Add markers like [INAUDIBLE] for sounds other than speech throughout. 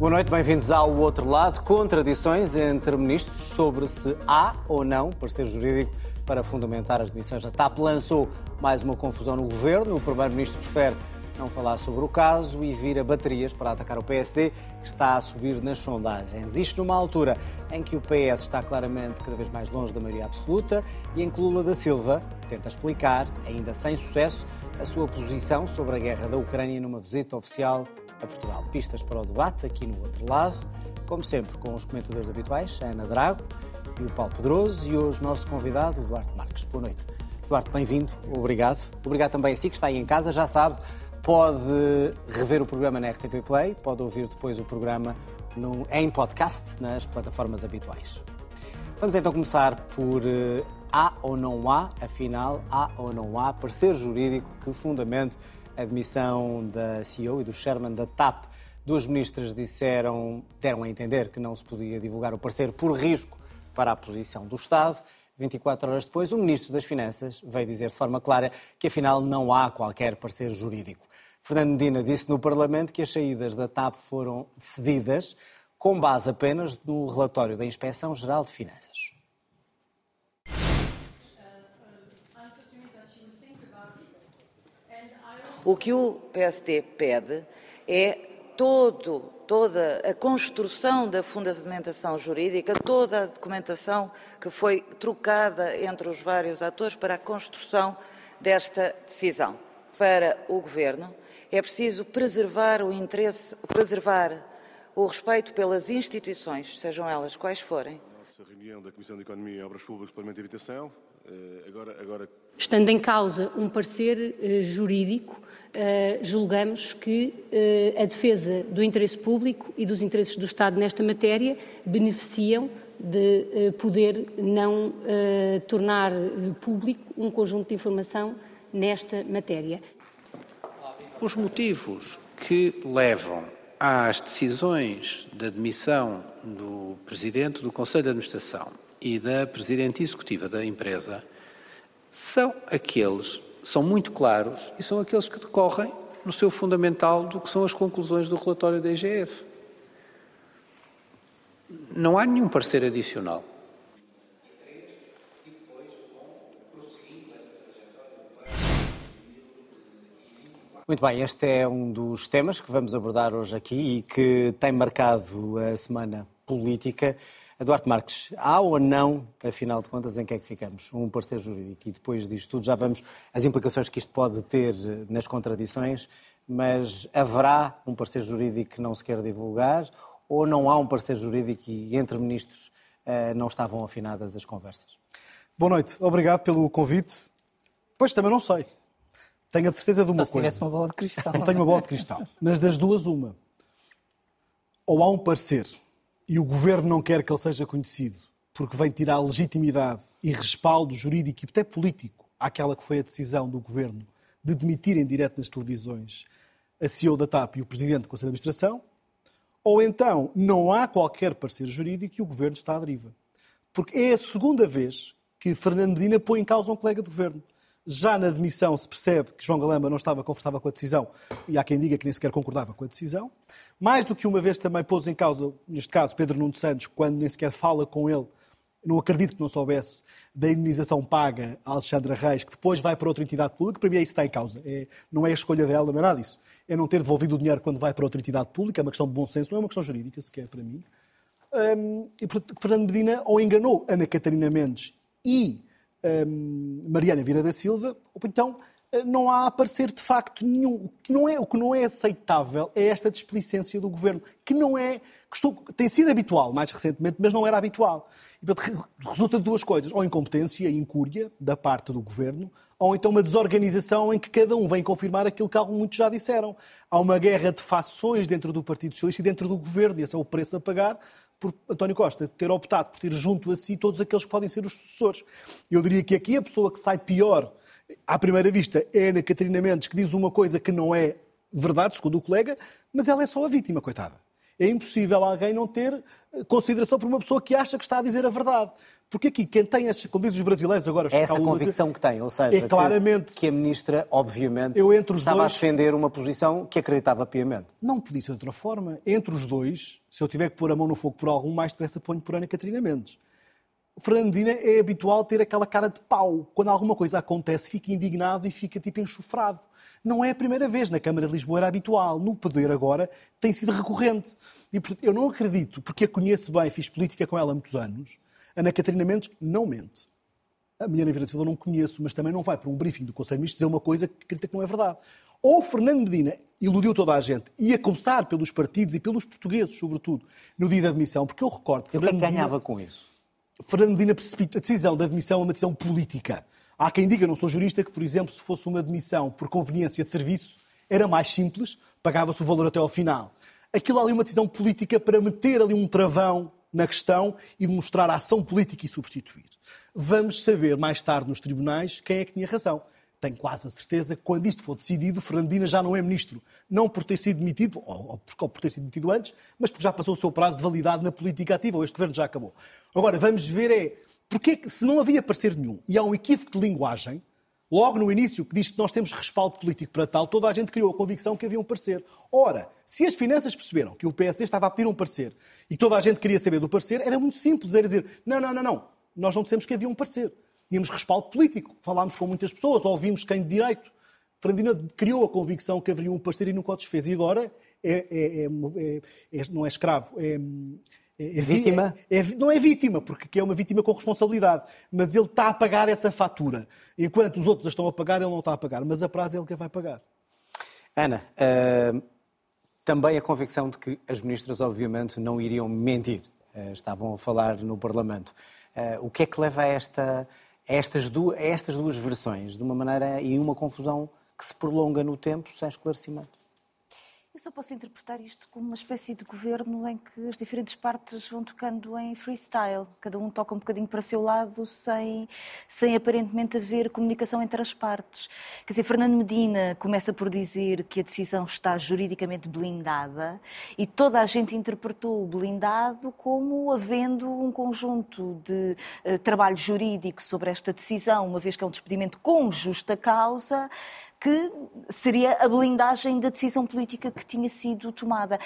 Boa noite, bem-vindos ao outro lado. Contradições entre ministros sobre se há ou não parecer jurídico para fundamentar as demissões da TAP. Lançou mais uma confusão no governo. O primeiro-ministro prefere não falar sobre o caso e vira baterias para atacar o PSD, que está a subir nas sondagens. Isto numa altura em que o PS está claramente cada vez mais longe da maioria absoluta e em que Lula da Silva tenta explicar, ainda sem sucesso, a sua posição sobre a guerra da Ucrânia numa visita oficial a Portugal. Pistas para o debate aqui no outro lado, como sempre, com os comentadores habituais, a Ana Drago e o Paulo Pedroso, e hoje nosso convidado, o Duarte Marques. Boa noite. Duarte, bem-vindo, obrigado. Obrigado também a si que está aí em casa, já sabe, pode rever o programa na RTP Play, pode ouvir depois o programa no, em podcast nas plataformas habituais. Vamos então começar por uh, há ou não há, afinal, há ou não há parecer jurídico que fundamente a demissão da CEO e do chairman da TAP. Duas ministras disseram, deram a entender que não se podia divulgar o parecer por risco para a posição do Estado. 24 horas depois, o Ministro das Finanças veio dizer de forma clara que afinal não há qualquer parecer jurídico. Fernando Medina disse no Parlamento que as saídas da TAP foram decididas com base apenas no relatório da Inspeção Geral de Finanças. O que o PSD pede é todo, toda a construção da fundamentação jurídica, toda a documentação que foi trocada entre os vários atores para a construção desta decisão. Para o Governo, é preciso preservar o interesse, preservar o respeito pelas instituições, sejam elas quais forem. Nossa reunião da Comissão de Economia Obras Públicas, Parlamento e Habitação, eh, agora, agora... Estando em causa um parecer eh, jurídico, eh, julgamos que a defesa do interesse público e dos interesses do Estado nesta matéria beneficiam de poder não tornar público um conjunto de informação nesta matéria. Os motivos que levam às decisões de admissão do Presidente do Conselho de Administração e da Presidente Executiva da empresa são aqueles, são muito claros e são aqueles que decorrem no seu fundamental do que são as conclusões do relatório da IGF. Não há nenhum parecer adicional. Muito bem, este é um dos temas que vamos abordar hoje aqui e que tem marcado a semana política. Eduardo Marques, há ou não, afinal de contas, em que é que ficamos? Um parecer jurídico e depois disto tudo já vamos as implicações que isto pode ter nas contradições, mas haverá um parecer jurídico que não se quer divulgar ou não há um parecer jurídico e entre ministros eh, não estavam afinadas as conversas? Boa noite, obrigado pelo convite. Pois também não sei. Tenho a certeza de uma Só coisa. Se tivesse uma bola de cristal. Não [LAUGHS] tenho uma bola de cristal. Mas das duas, uma. Ou há um parecer e o governo não quer que ele seja conhecido porque vem tirar legitimidade e respaldo jurídico e até político àquela que foi a decisão do governo de demitirem direto nas televisões a CEO da TAP e o presidente do Conselho de Administração, ou então não há qualquer parecer jurídico e o governo está à deriva. Porque é a segunda vez que Fernando Medina põe em causa um colega de governo. Já na demissão se percebe que João Galamba não estava confortável com a decisão e há quem diga que nem sequer concordava com a decisão. Mais do que uma vez também pôs em causa, neste caso, Pedro Nuno Santos, quando nem sequer fala com ele, não acredito que não soubesse da indemnização paga a Alexandra Reis, que depois vai para outra entidade pública, para mim é isso que está em causa. É, não é a escolha dela, não é nada disso. É não ter devolvido o dinheiro quando vai para outra entidade pública, é uma questão de bom senso, não é uma questão jurídica sequer para mim. Um, e Fernando Medina ou enganou Ana Catarina Mendes e um, Mariana Vieira da Silva, ou então não há aparecer de facto nenhum. O que não é, o que não é aceitável é esta displicência do governo, que não é. Que estou, tem sido habitual mais recentemente, mas não era habitual. E, portanto, resulta de duas coisas: ou incompetência e incúria da parte do governo, ou então uma desorganização em que cada um vem confirmar aquilo que muitos já disseram. Há uma guerra de fações dentro do Partido Socialista e dentro do governo, e esse é o preço a pagar por António Costa ter optado por ter junto a si todos aqueles que podem ser os sucessores. Eu diria que aqui a pessoa que sai pior à primeira vista, é Ana Catarina Mendes que diz uma coisa que não é verdade, segundo o colega, mas ela é só a vítima, coitada. É impossível alguém não ter consideração por uma pessoa que acha que está a dizer a verdade. Porque aqui, quem tem, as, como dizem os brasileiros agora... É essa convicção que tem, ou seja, é claramente, que, que a Ministra, obviamente, eu entre os estava dois, a defender uma posição que acreditava piamente. Não podia ser de outra forma. Entre os dois, se eu tiver que pôr a mão no fogo por algum, mais depressa ponho por Ana Catarina Mendes. Fernando Medina é habitual ter aquela cara de pau. Quando alguma coisa acontece, fica indignado e fica tipo enxofrado. Não é a primeira vez. Na Câmara de Lisboa era habitual. No poder agora tem sido recorrente. E portanto, eu não acredito, porque a conheço bem, fiz política com ela há muitos anos, Ana Catarina Mendes não mente. A minha Ana Vieira Silva não conheço, mas também não vai para um briefing do Conselho de Ministros dizer uma coisa que acredita que não é verdade. Ou Fernando Medina iludiu toda a gente, e a começar pelos partidos e pelos portugueses, sobretudo, no dia da admissão, porque eu recordo que o que é que ganhava Medina, com isso? Fernando Medina precipita a decisão da admissão é uma decisão política. Há quem diga, não sou jurista, que, por exemplo, se fosse uma admissão por conveniência de serviço, era mais simples, pagava-se o valor até ao final. Aquilo ali é uma decisão política para meter ali um travão na questão e demonstrar a ação política e substituir. Vamos saber mais tarde nos tribunais quem é que tinha razão. Tenho quase a certeza que quando isto for decidido, Fernandina já não é ministro. Não por ter sido demitido, ou, ou por ter sido demitido antes, mas porque já passou o seu prazo de validade na política ativa, ou este governo já acabou. Agora, vamos ver é, porque se não havia parecer nenhum e há um equívoco de linguagem, logo no início, que diz que nós temos respaldo político para tal, toda a gente criou a convicção que havia um parecer. Ora, se as finanças perceberam que o PSD estava a pedir um parecer e toda a gente queria saber do parecer, era muito simples, era dizer, não, não, não, não, nós não dissemos que havia um parecer. Tínhamos respaldo político, falámos com muitas pessoas, ouvimos quem de direito. Fernandina criou a convicção que haveria um parecer e nunca o desfez. E agora é, é, é, não é escravo, é, vítima? não é vítima, porque é uma vítima com responsabilidade. Mas ele está a pagar essa fatura. Enquanto os outros a estão a pagar, ele não está a pagar. Mas a prazo é ele que a vai pagar. Ana, uh, também a convicção de que as ministras, obviamente, não iriam mentir. Uh, estavam a falar no Parlamento. Uh, o que é que leva a esta estas duas, estas duas versões, de uma maneira e uma confusão que se prolonga no tempo sem esclarecimento. Só posso interpretar isto como uma espécie de governo em que as diferentes partes vão tocando em freestyle. Cada um toca um bocadinho para seu lado, sem, sem aparentemente haver comunicação entre as partes. Quer dizer, Fernando Medina começa por dizer que a decisão está juridicamente blindada e toda a gente interpretou o blindado como havendo um conjunto de uh, trabalho jurídico sobre esta decisão, uma vez que é um despedimento com justa causa que seria a blindagem da decisão política que tinha sido tomada.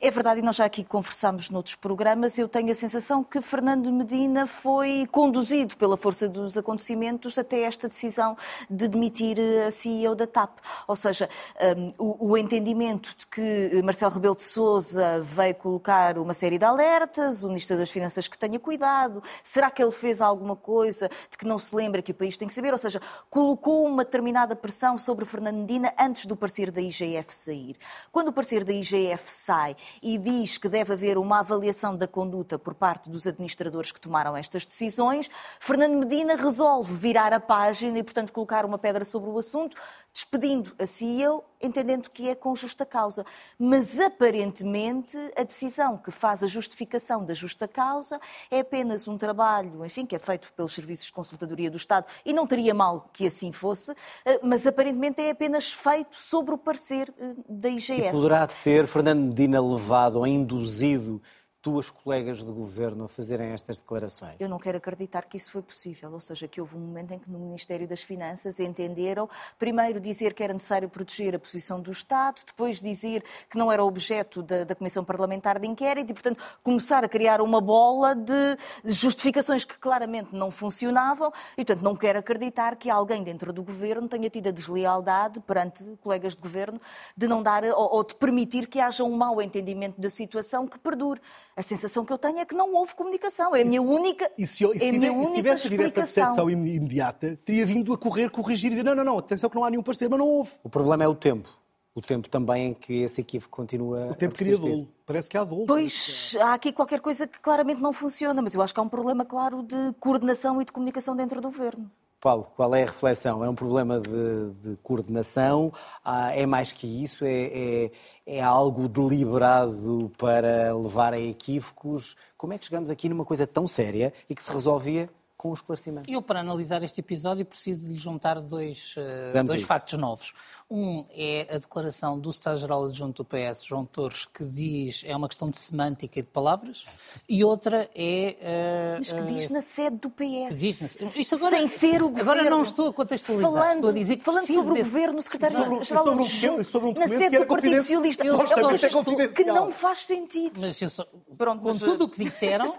É verdade, e nós já aqui conversámos noutros programas, eu tenho a sensação que Fernando Medina foi conduzido pela força dos acontecimentos até esta decisão de demitir a CEO da TAP. Ou seja, um, o, o, entendimento de que Marcelo Rebelo de Sousa veio colocar uma série de alertas, o Ministro das Finanças que tenha cuidado, será que ele fez alguma coisa de que não se lembra que o país tem que saber? Ou seja, colocou uma determinada pressão sobre sobre Fernando Medina antes do parecer da IGF sair. Quando o parecer da IGF sai e diz que deve haver uma avaliação da conduta por parte dos administradores que tomaram estas decisões, Fernando Medina resolve virar a página e, portanto, colocar uma pedra sobre o assunto, despedindo a CEO, entendendo que é com justa causa. Mas, aparentemente, a decisão que faz a justificação da justa causa é apenas um trabalho, enfim, que é feito pelos serviços de consultadoria do Estado, e não teria mal que assim fosse, eh, mas aparentemente é apenas feito sobre o parecer eh, da IGF. E poderá ter Fernando Medina levado ou induzido tuas colegas de governo a fazerem estas declarações? Eu não quero acreditar que isso foi possível, ou seja, que houve um momento em que no Ministério das Finanças entenderam, primeiro dizer que era necessário proteger a posição do Estado, depois dizer que não era objeto da, da Comissão Parlamentar de Inquérito e, portanto, começar a criar uma bola de justificações que claramente não funcionavam e, portanto, não quero acreditar que alguém dentro do governo tenha tido a deslealdade perante colegas de governo de não dar ou, ou de permitir que haja um mau entendimento da situação que perdure. A sensação que eu tenho é que não houve comunicação. É a minha única e se, e se, é tiver, e se tivesse havido essa percepção imediata, teria vindo a correr, corrigir e dizer não, não, não, atenção que não há nenhum parecer, mas não houve. O problema é o tempo. O tempo também em que esse equívoco continua O tempo cria dolo. Parece que há dolo. Pois, há aqui qualquer coisa que claramente não funciona, mas eu acho que há um problema claro de coordenação e de comunicação dentro do governo. Paulo, qual é a reflexão? É um problema de, de coordenação? Ah, é mais que isso? É, é, é, algo deliberado para levar a equívocos? Como é que chegamos aqui numa coisa tão séria e que se resolvia com o esclarecimento. Eu, para analisar este episódio, preciso de lhe juntar dois, uh, dois factos novos. Um é a declaração do Estado-Geral Adjunto do PS, João Torres, que diz é uma questão de semântica e de palavras, e outra é... Uh, Mas que diz na sede do PS. Diz, isto agora, sem ser o governo. Agora não estou a contextualizar, falando, estou a dizer que Falando sobre o governo, o secretário-geral sobre, sobre, sobre um na sede do Partido Socialista. Eu é que não faz sentido. Mas eu. Pronto, com mas... tudo o que disseram,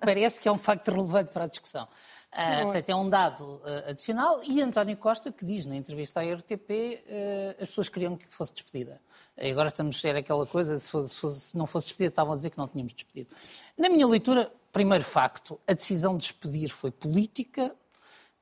parece que é um facto relevante para a discussão. Uh, portanto, é um dado uh, adicional. E António Costa, que diz na entrevista à RTP, uh, as pessoas queriam que fosse despedida. E agora estamos a ser aquela coisa, se, fosse, se, não fosse despedida, estavam a dizer que não tínhamos despedido. Na minha leitura, primeiro facto, a decisão de despedir foi política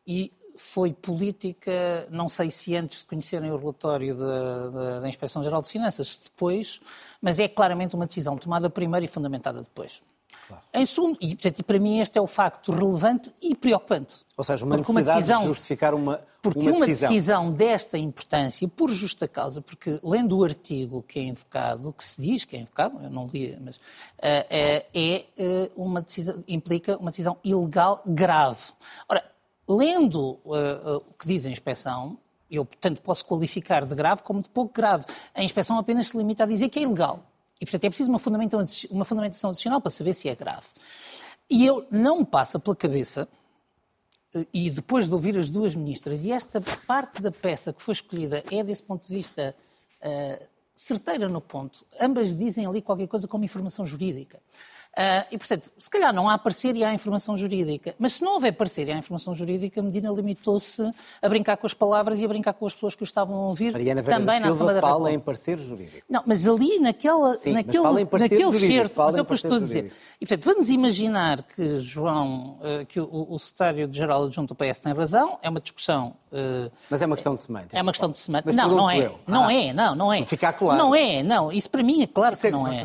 e foi política, não sei se antes de conhecerem o relatório da, da, da Inspeção-Geral de Finanças, se depois, mas é claramente uma decisão tomada primeiro e fundamentada depois. Claro. Em segundo, e portanto, para mim este é o facto relevante e preocupante. Ou seja, uma porque necessidade uma decisão, de justificar uma Porque uma, uma decisão. decisão. desta importância, por justa causa, porque lendo o artigo que é invocado, que se diz que é invocado, eu não li, mas uh, é, é uh, uma decisão, implica uma decisão ilegal grave. Ora, lendo uh, o que diz a inspeção, eu, portanto, posso qualificar de grave como de pouco grave. A inspeção apenas se limita a dizer que é ilegal. E, portanto, é preciso uma fundamentação, uma fundamentação adicional para saber se é grave. E eu não me passa pela cabeça, eh, e depois de ouvir as duas ministras, e esta parte da peça que foi escolhida é, desse ponto de vista, uh, certeira no ponto. Ambas dizem ali qualquer coisa como informação jurídica. Uh, e, portanto, se calhar não há parecer e há informação jurídica. Mas se não houver parecer e há informação jurídica, a Medina limitou-se a brincar com as palavras e a brincar com as pessoas que o estavam a ouvir Mariana também na Silva da fala em parecer jurídico. Não, mas ali naquela, Sim, naquele, mas naquele certo, mas é o que eu estou a dizer. E, portanto, vamos imaginar que João, uh, que o, o secretário-geral adjunto do PS tem razão, é uma discussão... Uh, mas é uma questão de semântica. É uma questão de semântica. Não, não é. Não ah, é, não, não é. Ficar claro. Não é, não. Isso para mim é claro isso que é não é.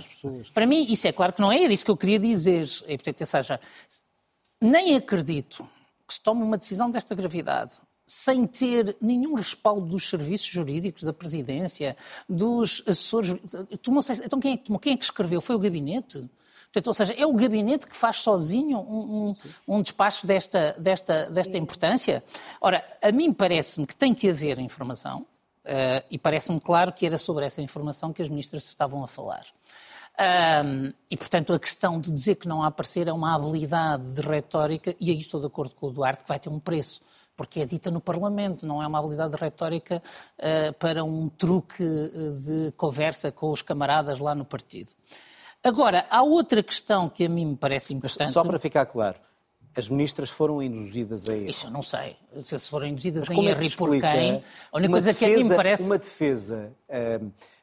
Para mim isso é claro que não é, era isso que eu queria dizer. E, portanto, ou seja, nem acredito que se tome uma decisão desta gravidade sem ter nenhum respaldo dos serviços jurídicos, da presidência, dos assessores. então quem é? Quem é que escreveu? Foi o gabinete? Portanto, ou seja, é o gabinete que faz sozinho um, um, um despacho desta, desta, desta importância? Ora, a mim parece-me que tem que haver informação, uh, e parece-me claro que era sobre essa informação que as ministras estavam a falar. Um, e, portanto, a questão de dizer que não há parecer é uma habilidade de retórica, e aí estou de acordo com o Duarte, que vai ter um preço, porque é dita no Parlamento, não é uma habilidade de retórica uh, para um truque ah, de conversa com os camaradas lá no partido. Agora, há outra questão que a mim me parece importante. Mas só para ficar claro, as ministras foram induzidas a erro. Isso eu não sei. Se foram induzidas Mas em erro é e por quem. A única coisa defesa, que a mim me parece. Uma defesa.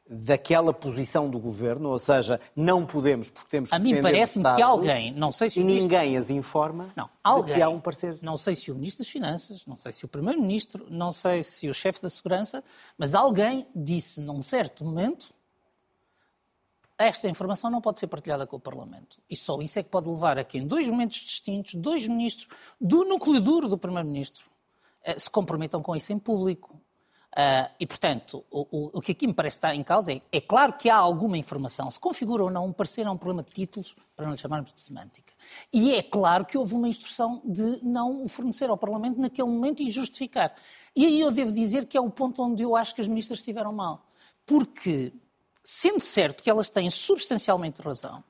Daquela posição do governo, ou seja, não podemos porque temos que A mim parece-me que alguém, não sei se e ministro... ninguém as informa não, alguém, que há um parecer. Não sei se o Ministro das Finanças, não sei se o Primeiro-Ministro, não sei se o chefe da Segurança, mas alguém disse num certo momento esta informação não pode ser partilhada com o Parlamento. E só isso é que pode levar a que, em dois momentos distintos, dois ministros do núcleo duro do Primeiro-Ministro eh, se comprometam com isso em público. Uh, e, portanto, o, o, o, que aqui me parece estar em causa é, é claro que há alguma informação, se configura ou não um parecer, é um problema de títulos, para não lhe chamarmos de semântica. E é claro que houve uma instrução de não o fornecer ao Parlamento naquele momento e justificar. E aí eu devo dizer que é o ponto onde eu acho que as ministras estiveram mal. Porque, sendo certo que elas têm substancialmente razão,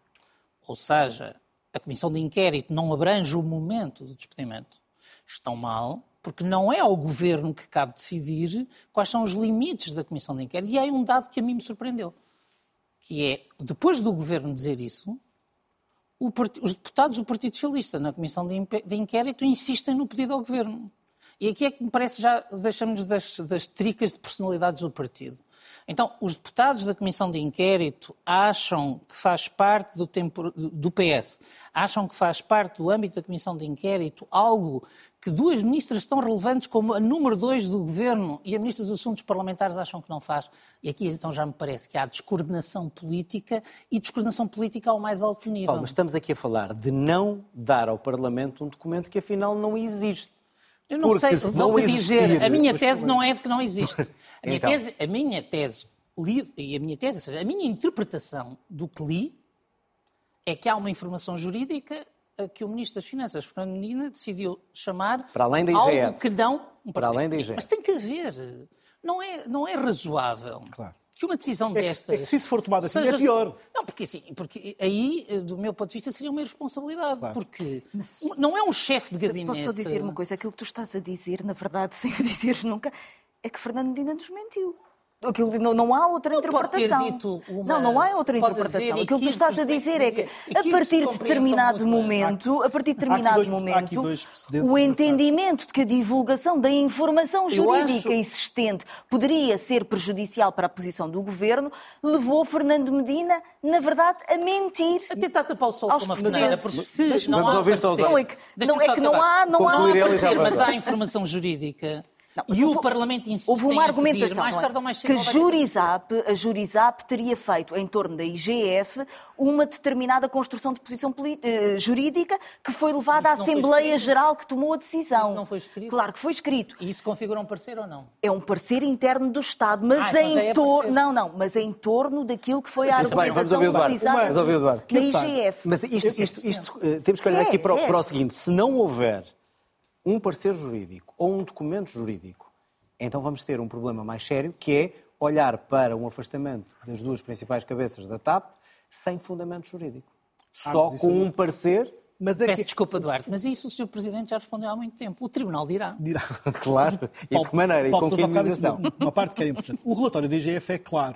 ou seja, a Comissão de Inquérito não abrange o momento do despedimento, estão mal, porque não é ao governo que cabe decidir quais são os limites da comissão de inquérito. E há um dado que a mim me surpreendeu, que é, depois do governo dizer isso, os deputados do Partido Socialista na comissão de inquérito insistem no pedido ao governo. E aqui é que me parece já deixamos das, das tricas de personalidades do partido. Então, os deputados da Comissão de Inquérito acham que faz parte do, tempo, do PS, acham que faz parte do âmbito da Comissão de Inquérito algo que duas ministras tão relevantes como a número dois do Governo e a Ministra dos Assuntos Parlamentares acham que não faz. E aqui então já me parece que há descoordenação política e descoordenação política ao mais alto nível. Paulo, mas estamos aqui a falar de não dar ao Parlamento um documento que afinal não existe. Eu não Porque sei, vou-te dizer, a minha tese não é de que não existe. A minha então. tese, a minha tese, e a minha tese, ou seja, a minha interpretação do que li é que há uma informação jurídica a que o Ministro das Finanças, Fernando Medina, decidiu chamar Para além da algo IGF. que não... Para além da IGF. Mas tem que haver. Não é, não é razoável Claro. Que uma decisão É que- destas... é que se isso for tomado assim, seja- é pior. Não, porque assim, porque aí, do meu ponto de vista, seria uma irresponsabilidade. Claro. Porque não é um chefe de gabinete... Posso só dizer uma coisa? Aquilo que tu estás a dizer, na verdade, [LAUGHS] sem o dizeres nunca, é que Fernando Medina nos mentiu. Aquilo, não, não há outra Não interpretação. dito uma- Não, não há outra pode interpretação. Aquilo que tu estás a dizer é que a partir de determinado momento, a partir de determinado dois- momento, o entendimento de que a divulgação da informação jurídica acho- existente poderia ser prejudicial para a posição do governo, levou Fernando Medina, na verdade, a mentir. A tentar tapar o sol Aos com uma peneira, porque se não há Não é que, não, é há, não há mas há informação jurídica Não, e o houve- Parlamento insiste Houve uma argumentação mais não é? tarde ou mais cedo que Jurizap, a Jurizap teria feito em torno da IGF uma determinada construção de posição eh, jurídica que foi levada à Assembleia. Geral que tomou a decisão. Isso não foi escrito? Claro que foi escrito. E isso configura um parecer ou não? É um parecer interno do Estado, mas Ah, então já em é torno. Não, não, mas em torno daquilo que foi a Muito bem, vamos argumentação ouvir o Eduardo. o faz? IGF. Mas isto, isto, isto, eh, temos que olhar É, aqui para o, é. para o seguinte: se não houver um parecer jurídico ou um documento jurídico, então vamos ter um problema mais sério, que é olhar para um afastamento das duas principais cabeças da TAP sem fundamento jurídico. Só mas isso com não- um parecer. Mas é Peço que... desculpa, Duarte, mas isso o Sr. Presidente já respondeu há muito tempo. O Tribunal dirá. Dirá. [LAUGHS] Claro. E de que maneira? E com que indenização? Uma parte que era importante. O relatório da IGF é claro.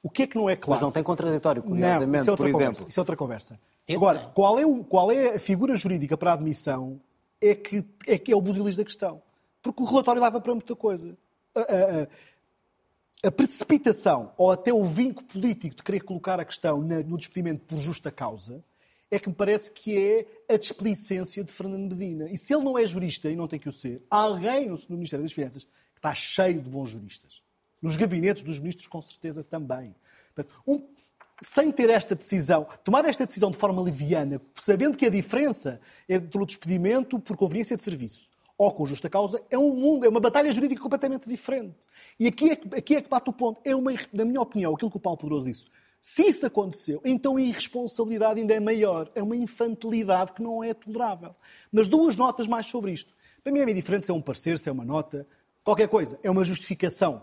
O que é que não é claro? Mas não tem contraditório, Não, curiosamente, isso é por conversa. exemplo. Isso é outra conversa. Tem, Agora, qual é, o- qual é a figura jurídica para a admissão é que é, que é o busilis da questão. Porque o relatório leva para muita coisa. A, a- a- precipitação ou até o vinco político de querer colocar a questão na- no despedimento por justa causa é que me parece que é a displicência de Fernando Medina. E se ele não é jurista e não tem que o ser, há alguém no, Ministério das Finanças que está cheio de bons juristas. Nos gabinetes dos ministros, com certeza, também. Um- sem ter esta decisão, tomar esta decisão de forma leviana, sabendo que a diferença entre o despedimento por conveniência de serviço ou com justa causa é um mundo, é uma batalha jurídica completamente diferente. E aqui é que, aqui é que bate o ponto. É uma, na minha opinião, aquilo que o Paulo Poderoso disse, se isso aconteceu, então a irresponsabilidade ainda é maior. É uma infantilidade que não é tolerável. Mas duas notas mais sobre isto. Para mim é meio diferente se é um parecer, se é uma nota, qualquer coisa. É uma justificação.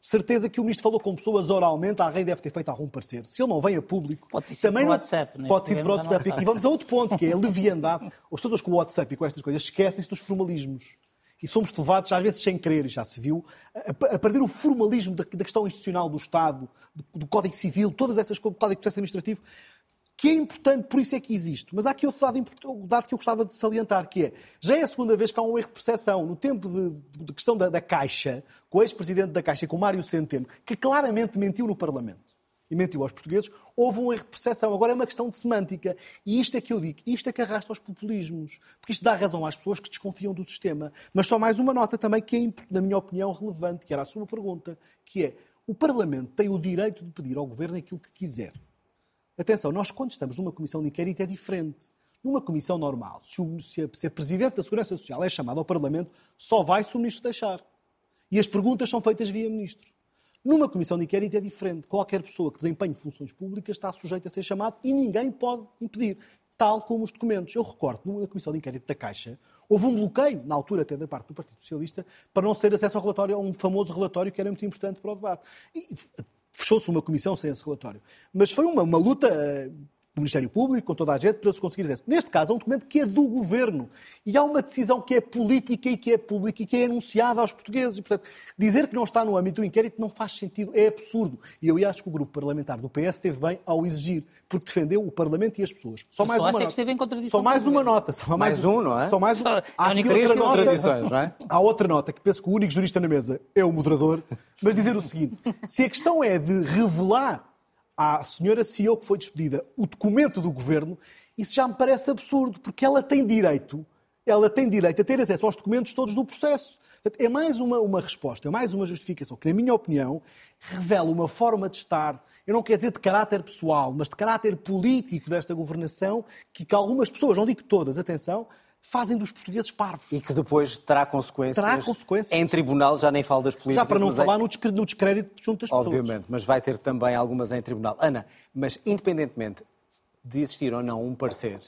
Certeza que o ministro falou com pessoas oralmente, alguém deve ter feito algum parecer. Se ele não vem a público, Pode sido também por não... WhatsApp, neste Pode ser por não WhatsApp. E vamos a outro ponto, que é a leviandade. As pessoas com o WhatsApp e com estas coisas esquecem-se dos formalismos. E somos levados, às vezes sem querer, e já se viu, a, perder o formalismo da, questão institucional do Estado, do, do Código Civil, todas essas coisas, do Código de Processo Administrativo, que é importante, por isso é que existe. Mas há aqui outro dado, dado que eu gostava de salientar, que é, já é a segunda vez que há um erro de percepção. No tempo de, de questão da, da Caixa, com o ex-presidente da Caixa, com o Mário Centeno, que claramente mentiu no Parlamento e mentiu aos portugueses, houve um erro de percepção. Agora é uma questão de semântica. E isto é que eu digo, isto é que arrasta aos populismos. Porque isto dá razão às pessoas que desconfiam do sistema. Mas só mais uma nota também que é, na minha opinião, relevante, que era a sua pergunta, que é, o Parlamento tem o direito de pedir ao Governo aquilo que quiser. Atenção, nós quando estamos numa comissão de inquérito é diferente. Numa comissão normal, se, o, se, a, se a Presidente da Segurança Social é chamada ao Parlamento, só vai se o Ministro deixar. E as perguntas são feitas via Ministro. Numa comissão de inquérito é diferente. Qualquer pessoa que desempenhe funções públicas está sujeita a ser chamado e ninguém pode impedir, tal como os documentos. Eu recordo, numa comissão de inquérito da Caixa, houve um bloqueio, na altura até da parte do Partido Socialista, para não ter acesso ao relatório, a um famoso relatório que era muito importante para o debate. E fechou-se uma comissão sem esse relatório. Mas foi uma, uma luta eh, do Ministério Público, com toda a gente, para se conseguir isso. Neste caso, é um documento que é do Governo. E há uma decisão que é política e que é pública e que é anunciada aos portugueses. E, portanto, dizer que não está no âmbito do inquérito não faz sentido, é absurdo. E eu acho que o grupo parlamentar do PS esteve bem ao exigir, porque defendeu o Parlamento e as pessoas. Só Eu mais só uma acho é que nota. esteve em contradição Só mais uma nota. Só Mais um, não é? Só mais um. Só- Há três contradições, não é? [LAUGHS] Há outra nota que penso que o único jurista na mesa é o moderador, mas dizer o seguinte: se a questão é de revelar à senhora CEO que foi despedida o documento do governo, isso já me parece absurdo, porque ela tem direito, ela tem direito a ter acesso aos documentos todos do processo. É mais uma, uma resposta, é mais uma justificação que, na minha opinião, revela uma forma de estar, eu não quero dizer de caráter pessoal, mas de caráter político desta governação, que, que algumas pessoas, não digo todas, atenção, fazem dos portugueses parvos. E que depois terá consequências. Terá consequências. Em tribunal, já nem falo das políticas. Já para não é- falar no descre- no descrédito junto às pessoas. Obviamente, mas vai ter também algumas em tribunal. Ana, mas independentemente de existir ou não um parecer,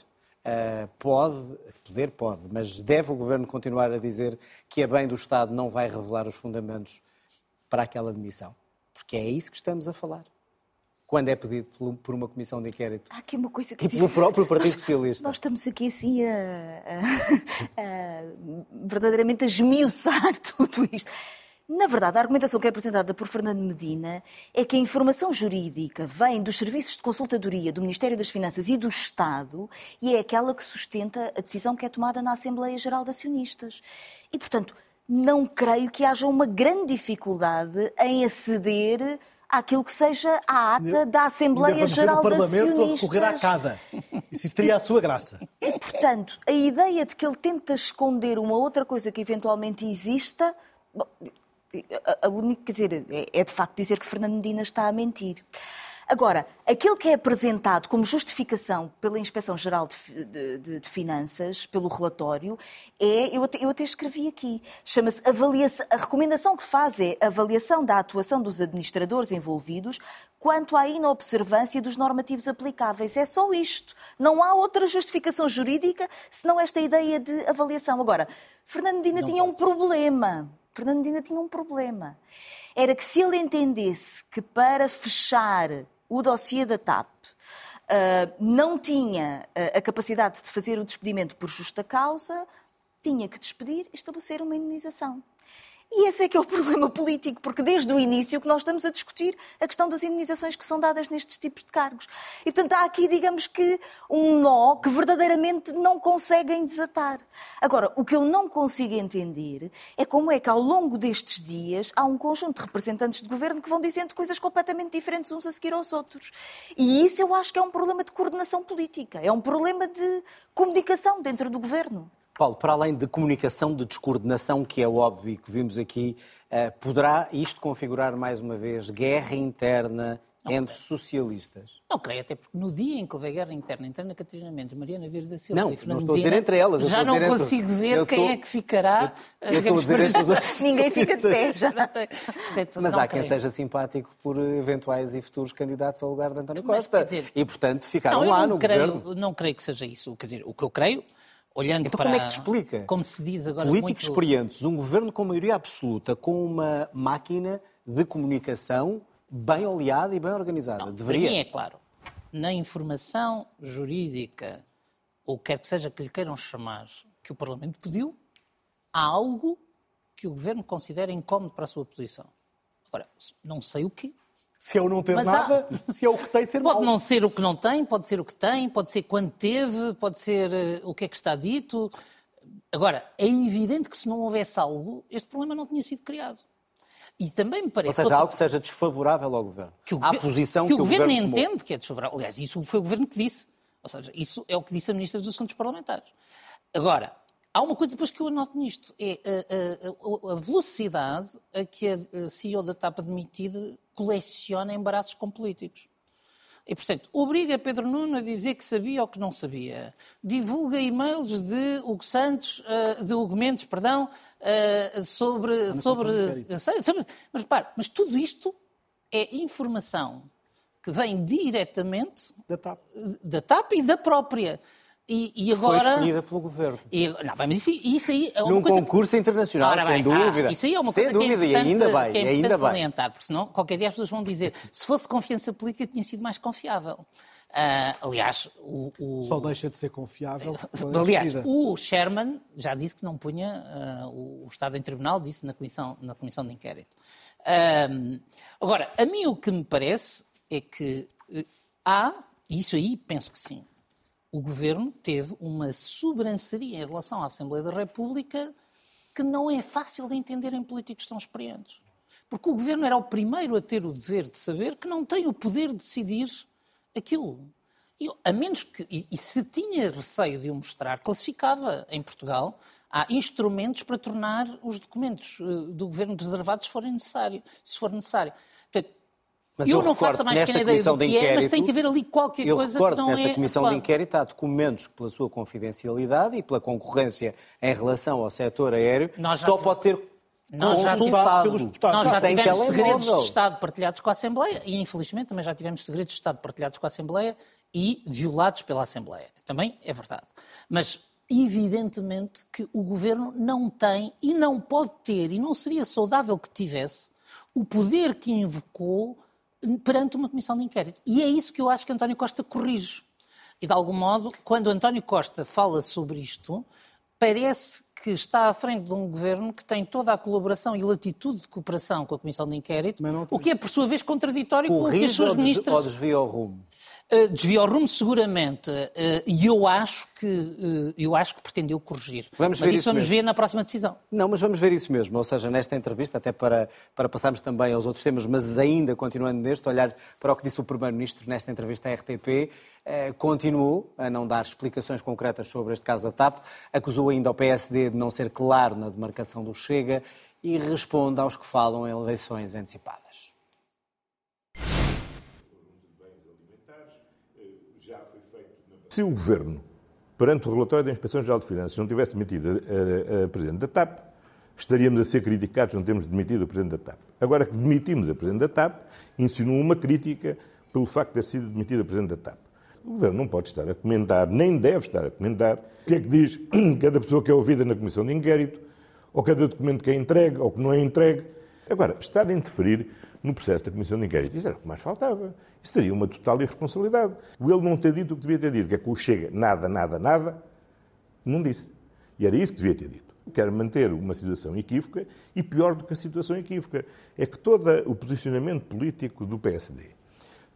Uh, pode, poder pode, mas deve o Governo continuar a dizer que a bem do Estado não vai revelar os fundamentos para aquela demissão? Porque é isso que estamos a falar. Quando é pedido por uma comissão de inquérito. Há aqui uma coisa que. E pelo próprio Partido Socialista. Nós estamos aqui assim a, a, [LAUGHS] a verdadeiramente a esmiuçar [LAUGHS] tudo isto. Na verdade, a argumentação que é apresentada por Fernando Medina é que a informação jurídica vem dos serviços de consultadoria do Ministério das Finanças e do Estado e é aquela que sustenta a decisão que é tomada na Assembleia Geral de Acionistas. E, portanto, não creio que haja uma grande dificuldade em aceder àquilo que seja a ata da Assembleia Geral o Parlamento a recorrer à CADA. Isso teria a sua graça. E, portanto, a ideia de que ele tenta esconder uma outra coisa que eventualmente exista... Bom, a única, quer dizer, é, é de facto dizer que Fernando Medina está a mentir. Agora, aquilo que é apresentado como justificação pela Inspeção-Geral de, de, de, Finanças, pelo relatório, é, eu até, eu até escrevi aqui, chama-se avaliação, a recomendação que faz é avaliação da atuação dos administradores envolvidos quanto à inobservância dos normativos aplicáveis. É só isto. Não há outra justificação jurídica senão esta ideia de avaliação. Agora, Fernando Medina Não tinha pode. um problema Fernando Medina tinha um problema. Era que se ele entendesse que para fechar o dossiê da TAP uh, não tinha uh, a capacidade de fazer o despedimento por justa causa, tinha que despedir e estabelecer uma indenização. E esse é que é o [LAUGHS] problema político, porque desde o início que nós estamos a discutir a questão das indenizações que são dadas nestes tipos de cargos. E, portanto, há aqui, digamos que, um nó que verdadeiramente não conseguem desatar. Agora, o que eu não consigo entender é como é que, ao longo destes dias, há um conjunto de representantes de governo que vão dizendo coisas completamente diferentes uns a seguir aos outros. E isso eu acho que é um problema de coordenação política, é um problema de comunicação dentro do governo. Paulo, para além de comunicação, de descoordenação, que é óbvio e que vimos aqui, eh, poderá isto configurar mais uma vez guerra interna não, entre socialistas? Não creio, até porque no dia em que houver guerra interna entre Ana Catarina Mendes, Mariana Vieira da Silva não, e Fernando não estou a dizer entre elas. Já não consigo entre... ver quem é que ficará. Eu, eu estou a dizer estas [LAUGHS] outras Ninguém fica de pé já. Portanto, Mas há creio. quem seja simpático por eventuais e futuros candidatos ao lugar de António Costa. Dizer, e, portanto, ficaram não, lá no creio, governo. Não creio que seja isso. Quer dizer, o que eu creio Olhando então para, como é que se explica? Como se diz agora Políticos muito... experientes, um governo com maioria absoluta, com uma máquina de comunicação bem oleada e bem organizada. Não, Deveria. Para mim é claro. Na informação jurídica, ou quer que seja que lhe queiram chamar, que o Parlamento pediu, há algo que o governo considera incómodo para a sua posição. Agora, não sei o quê. Se é o não ter Mas nada, há... se é o que tem, ser Pode mal. não ser o que não tem, pode ser o que tem, pode ser quando teve, pode ser uh, o que é que está dito. Agora, é evidente que se não houvesse algo, este problema não tinha sido criado. E também me parece... Ou seja, algo que seja desfavorável ao Governo. Que o governo, posição que, que o Governo, governo entende tomou. que é desfavorável. Aliás, isso foi o Governo que disse. Ou seja, isso é o que disse a Ministra dos Assuntos Parlamentares. Agora, Há uma coisa depois que eu anoto nisto, é a, a, a velocidade a que a CEO da TAP admitida coleciona embaraços com políticos. E, portanto, obriga Pedro Nuno a dizer que sabia ou que não sabia. Divulga e-mails de Hugo Santos, uh, de Hugo Mendes, perdão, sobre... sobre, sobre mas, repare, mas tudo isto é informação que vem diretamente da TAP, da TAP e da própria e, e agora... Foi escolhida pelo governo. E, não, mas isso, isso aí é uma Num coisa... concurso internacional, Ora, sem bem, dúvida. Ah, isso aí é uma sem coisa dúvida, que é e ainda bem, que é ainda salientar, porque senão qualquer dia as pessoas vão dizer se fosse confiança política tinha sido mais confiável. Uh, aliás, o, o, Só deixa de ser confiável. [LAUGHS] aliás, o Sherman já disse que não punha uh, o Estado em tribunal, disse na comissão, na comissão de inquérito. Uh, agora, a mim o que me parece é que há, e isso aí penso que sim, o governo teve uma sobranceria em relação à Assembleia da República que não é fácil de entender em políticos tão experientes. Porque o governo era o primeiro a ter o dever de saber que não tem o poder de decidir aquilo. E, a menos que, e, e se tinha receio de o mostrar, classificava em Portugal. Há instrumentos para tornar os documentos uh, do governo reservados se, for necessário, se for necessário. Mas eu, eu não faço mais pequena ideia do que é, mas tem que haver ali qualquer eu coisa que não nesta é comissão de inquérito há documentos que, pela sua confidencialidade e pela concorrência em relação ao setor aéreo, só pode ser nós consultado pelos deputados. Nós já tivemos segredos de Estado partilhados com a Assembleia e, infelizmente, também já tivemos segredos de Estado partilhados com a Assembleia e violados pela Assembleia. Também é verdade. Mas evidentemente que o governo não tem e não pode ter, e não seria saudável que tivesse, o poder que invocou perante uma comissão de inquérito. E é isso que eu acho que António Costa corrige. E, de algum modo, quando António Costa fala sobre isto, parece que está à frente de um governo que tem toda a colaboração e latitude de cooperação com a Comissão de Inquérito, o que é, por sua vez, contraditório com o que as suas ministras... ou desvia o rumo? Uh, desvia o rumo seguramente uh, e eu acho que uh, eu acho que pretendeu corrigir. Vamos ver mas isso vamos mesmo. ver na próxima decisão. Não, mas vamos ver isso mesmo, ou seja, nesta entrevista, até para, para passarmos também aos outros temas, mas ainda continuando neste, olhar para o que disse o Primeiro-Ministro nesta entrevista à RTP, continuou a não dar explicações concretas sobre este caso da TAP, acusou ainda o PSD de não ser claro na demarcação do Chega e responde aos que falam em eleições antecipadas. Se o Governo, perante o relatório da Inspeção-Geral de Finanças, não tivesse demitido a, a, a Presidente da TAP, estaríamos a ser criticados, não temos demitido o Presidente da TAP. Agora que demitimos a Presidente da TAP, insinuou uma crítica pelo facto de ter sido demitida a Presidente da TAP. O Governo não pode estar a comentar, nem deve estar a comentar, o que é que diz [CLEARS THROAT] cada pessoa que é ouvida na Comissão de Inquérito, ou cada documento que é entregue ou que não é entregue. Agora, estar a interferir no processo da Comissão de Inquérito, isso era o que mais faltava. Isso seria uma total irresponsabilidade. O ele não ter dito o que devia ter dito, que é que o Chega nada, nada, nada, não disse. E era isso que devia ter dito. Quer manter uma situação equívoca e pior do que a situação equívoca é que todo o posicionamento político do PSD,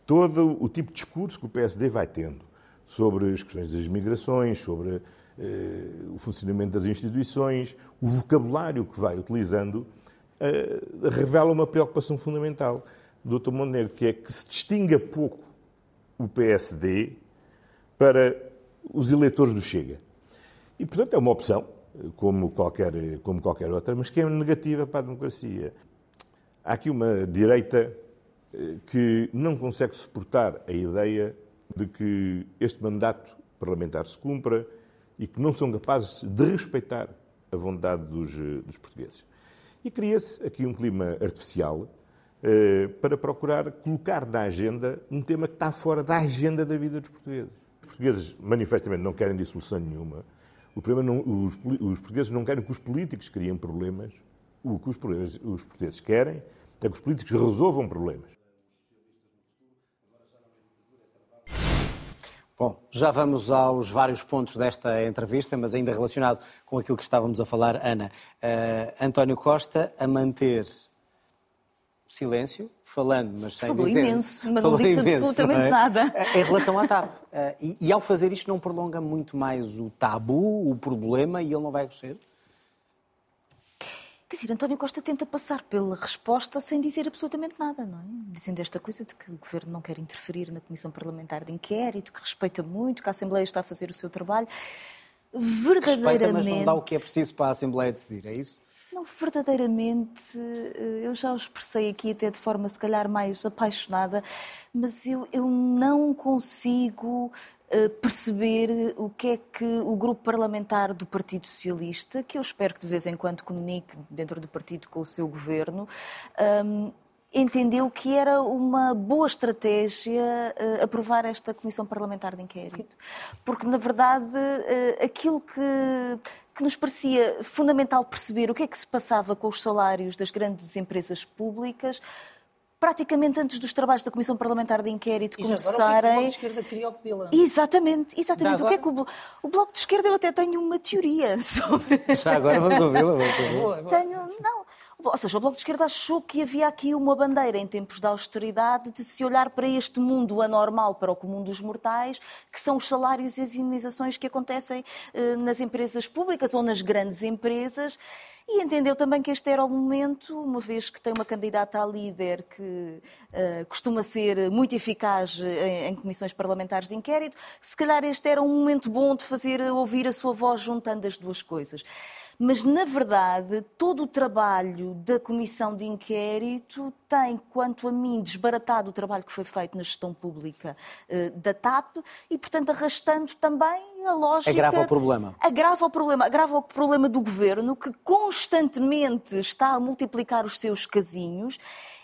todo o tipo de discurso que o PSD vai tendo sobre as questões das migrações, sobre eh, o funcionamento das instituições, o vocabulário que vai utilizando, eh, revela uma preocupação fundamental do Dr. Montenegro, que é que se distinga pouco o PSD para os eleitores do Chega. E, portanto, é uma opção, como qualquer, como qualquer outra, mas que é negativa para a democracia. Há aqui uma direita que não consegue suportar a ideia de que este mandato parlamentar se cumpra e que não são capazes de respeitar a vontade dos, dos portugueses. E cria-se aqui um clima artificial eh, para procurar colocar na agenda um tema que está fora da agenda da vida dos portugueses. Os portugueses manifestamente não querem dissolução nenhuma. O problema não, os, os, portugueses não querem que os políticos criem problemas. O que os, os portugueses querem é que os políticos resolvam problemas. Bom, já vamos aos vários pontos desta entrevista, mas ainda relacionado com aquilo que estávamos a falar, Ana. Uh, António Costa a manter silêncio, falando, mas sem Falou dizer... imenso, mas não disse imenso, absolutamente é? nada. Em relação à TAP. Uh, e, e, ao fazer isto não prolonga muito mais o tabu, o problema, e ele não vai crescer? Quer dizer, António Costa tenta passar pela resposta sem dizer absolutamente nada, não é? Dizendo esta coisa de que o Governo não quer interferir na Comissão Parlamentar de Inquérito, que respeita muito, que a Assembleia está a fazer o seu trabalho. Verdadeiramente... Respeita, mas não dá o que é preciso para a Assembleia decidir, é isso? Não, verdadeiramente, eu já o expressei aqui até de forma se calhar mais apaixonada, mas eu, eu não consigo perceber o que é que o grupo parlamentar do Partido Socialista, que eu espero que de vez em quando comunique dentro do partido com o seu governo, um, entendeu que era uma boa estratégia uh, aprovar esta comissão parlamentar de inquérito. Porque, na verdade, uh, aquilo que, que nos parecia fundamental perceber o que é que se passava com os salários das grandes empresas públicas praticamente antes dos trabalhos da Comissão Parlamentar de Inquérito e começarem. Agora, o que é que o Bloco de Esquerda queria obtê-la? Exatamente, exatamente. O que é que o, o, Bloco de Esquerda eu até tenho uma teoria [LAUGHS] sobre. Já agora vamos ouvi-la, vamos ouvi-la. Tenho, não. Ou seja, o Bloco de Esquerda achou que havia aqui uma bandeira em tempos de austeridade de se olhar para este mundo anormal, para o comum dos mortais, que são os salários e as indenizações que acontecem eh, nas empresas públicas ou nas grandes empresas e entendeu também que este era o momento, uma vez que tem uma candidata a líder que uh, costuma ser muito eficaz em, em, comissões parlamentares de inquérito, se calhar este era um momento bom de fazer ouvir a sua voz juntando as duas coisas. Mas, na verdade, todo o trabalho da comissão de inquérito tem, quanto a mim, desbaratado o trabalho que foi feito na gestão pública uh, da TAP e, portanto, arrastando também a lógica. Agrava o problema. Agrava o problema. Agrava o problema do governo que constantemente está a multiplicar os seus casinhos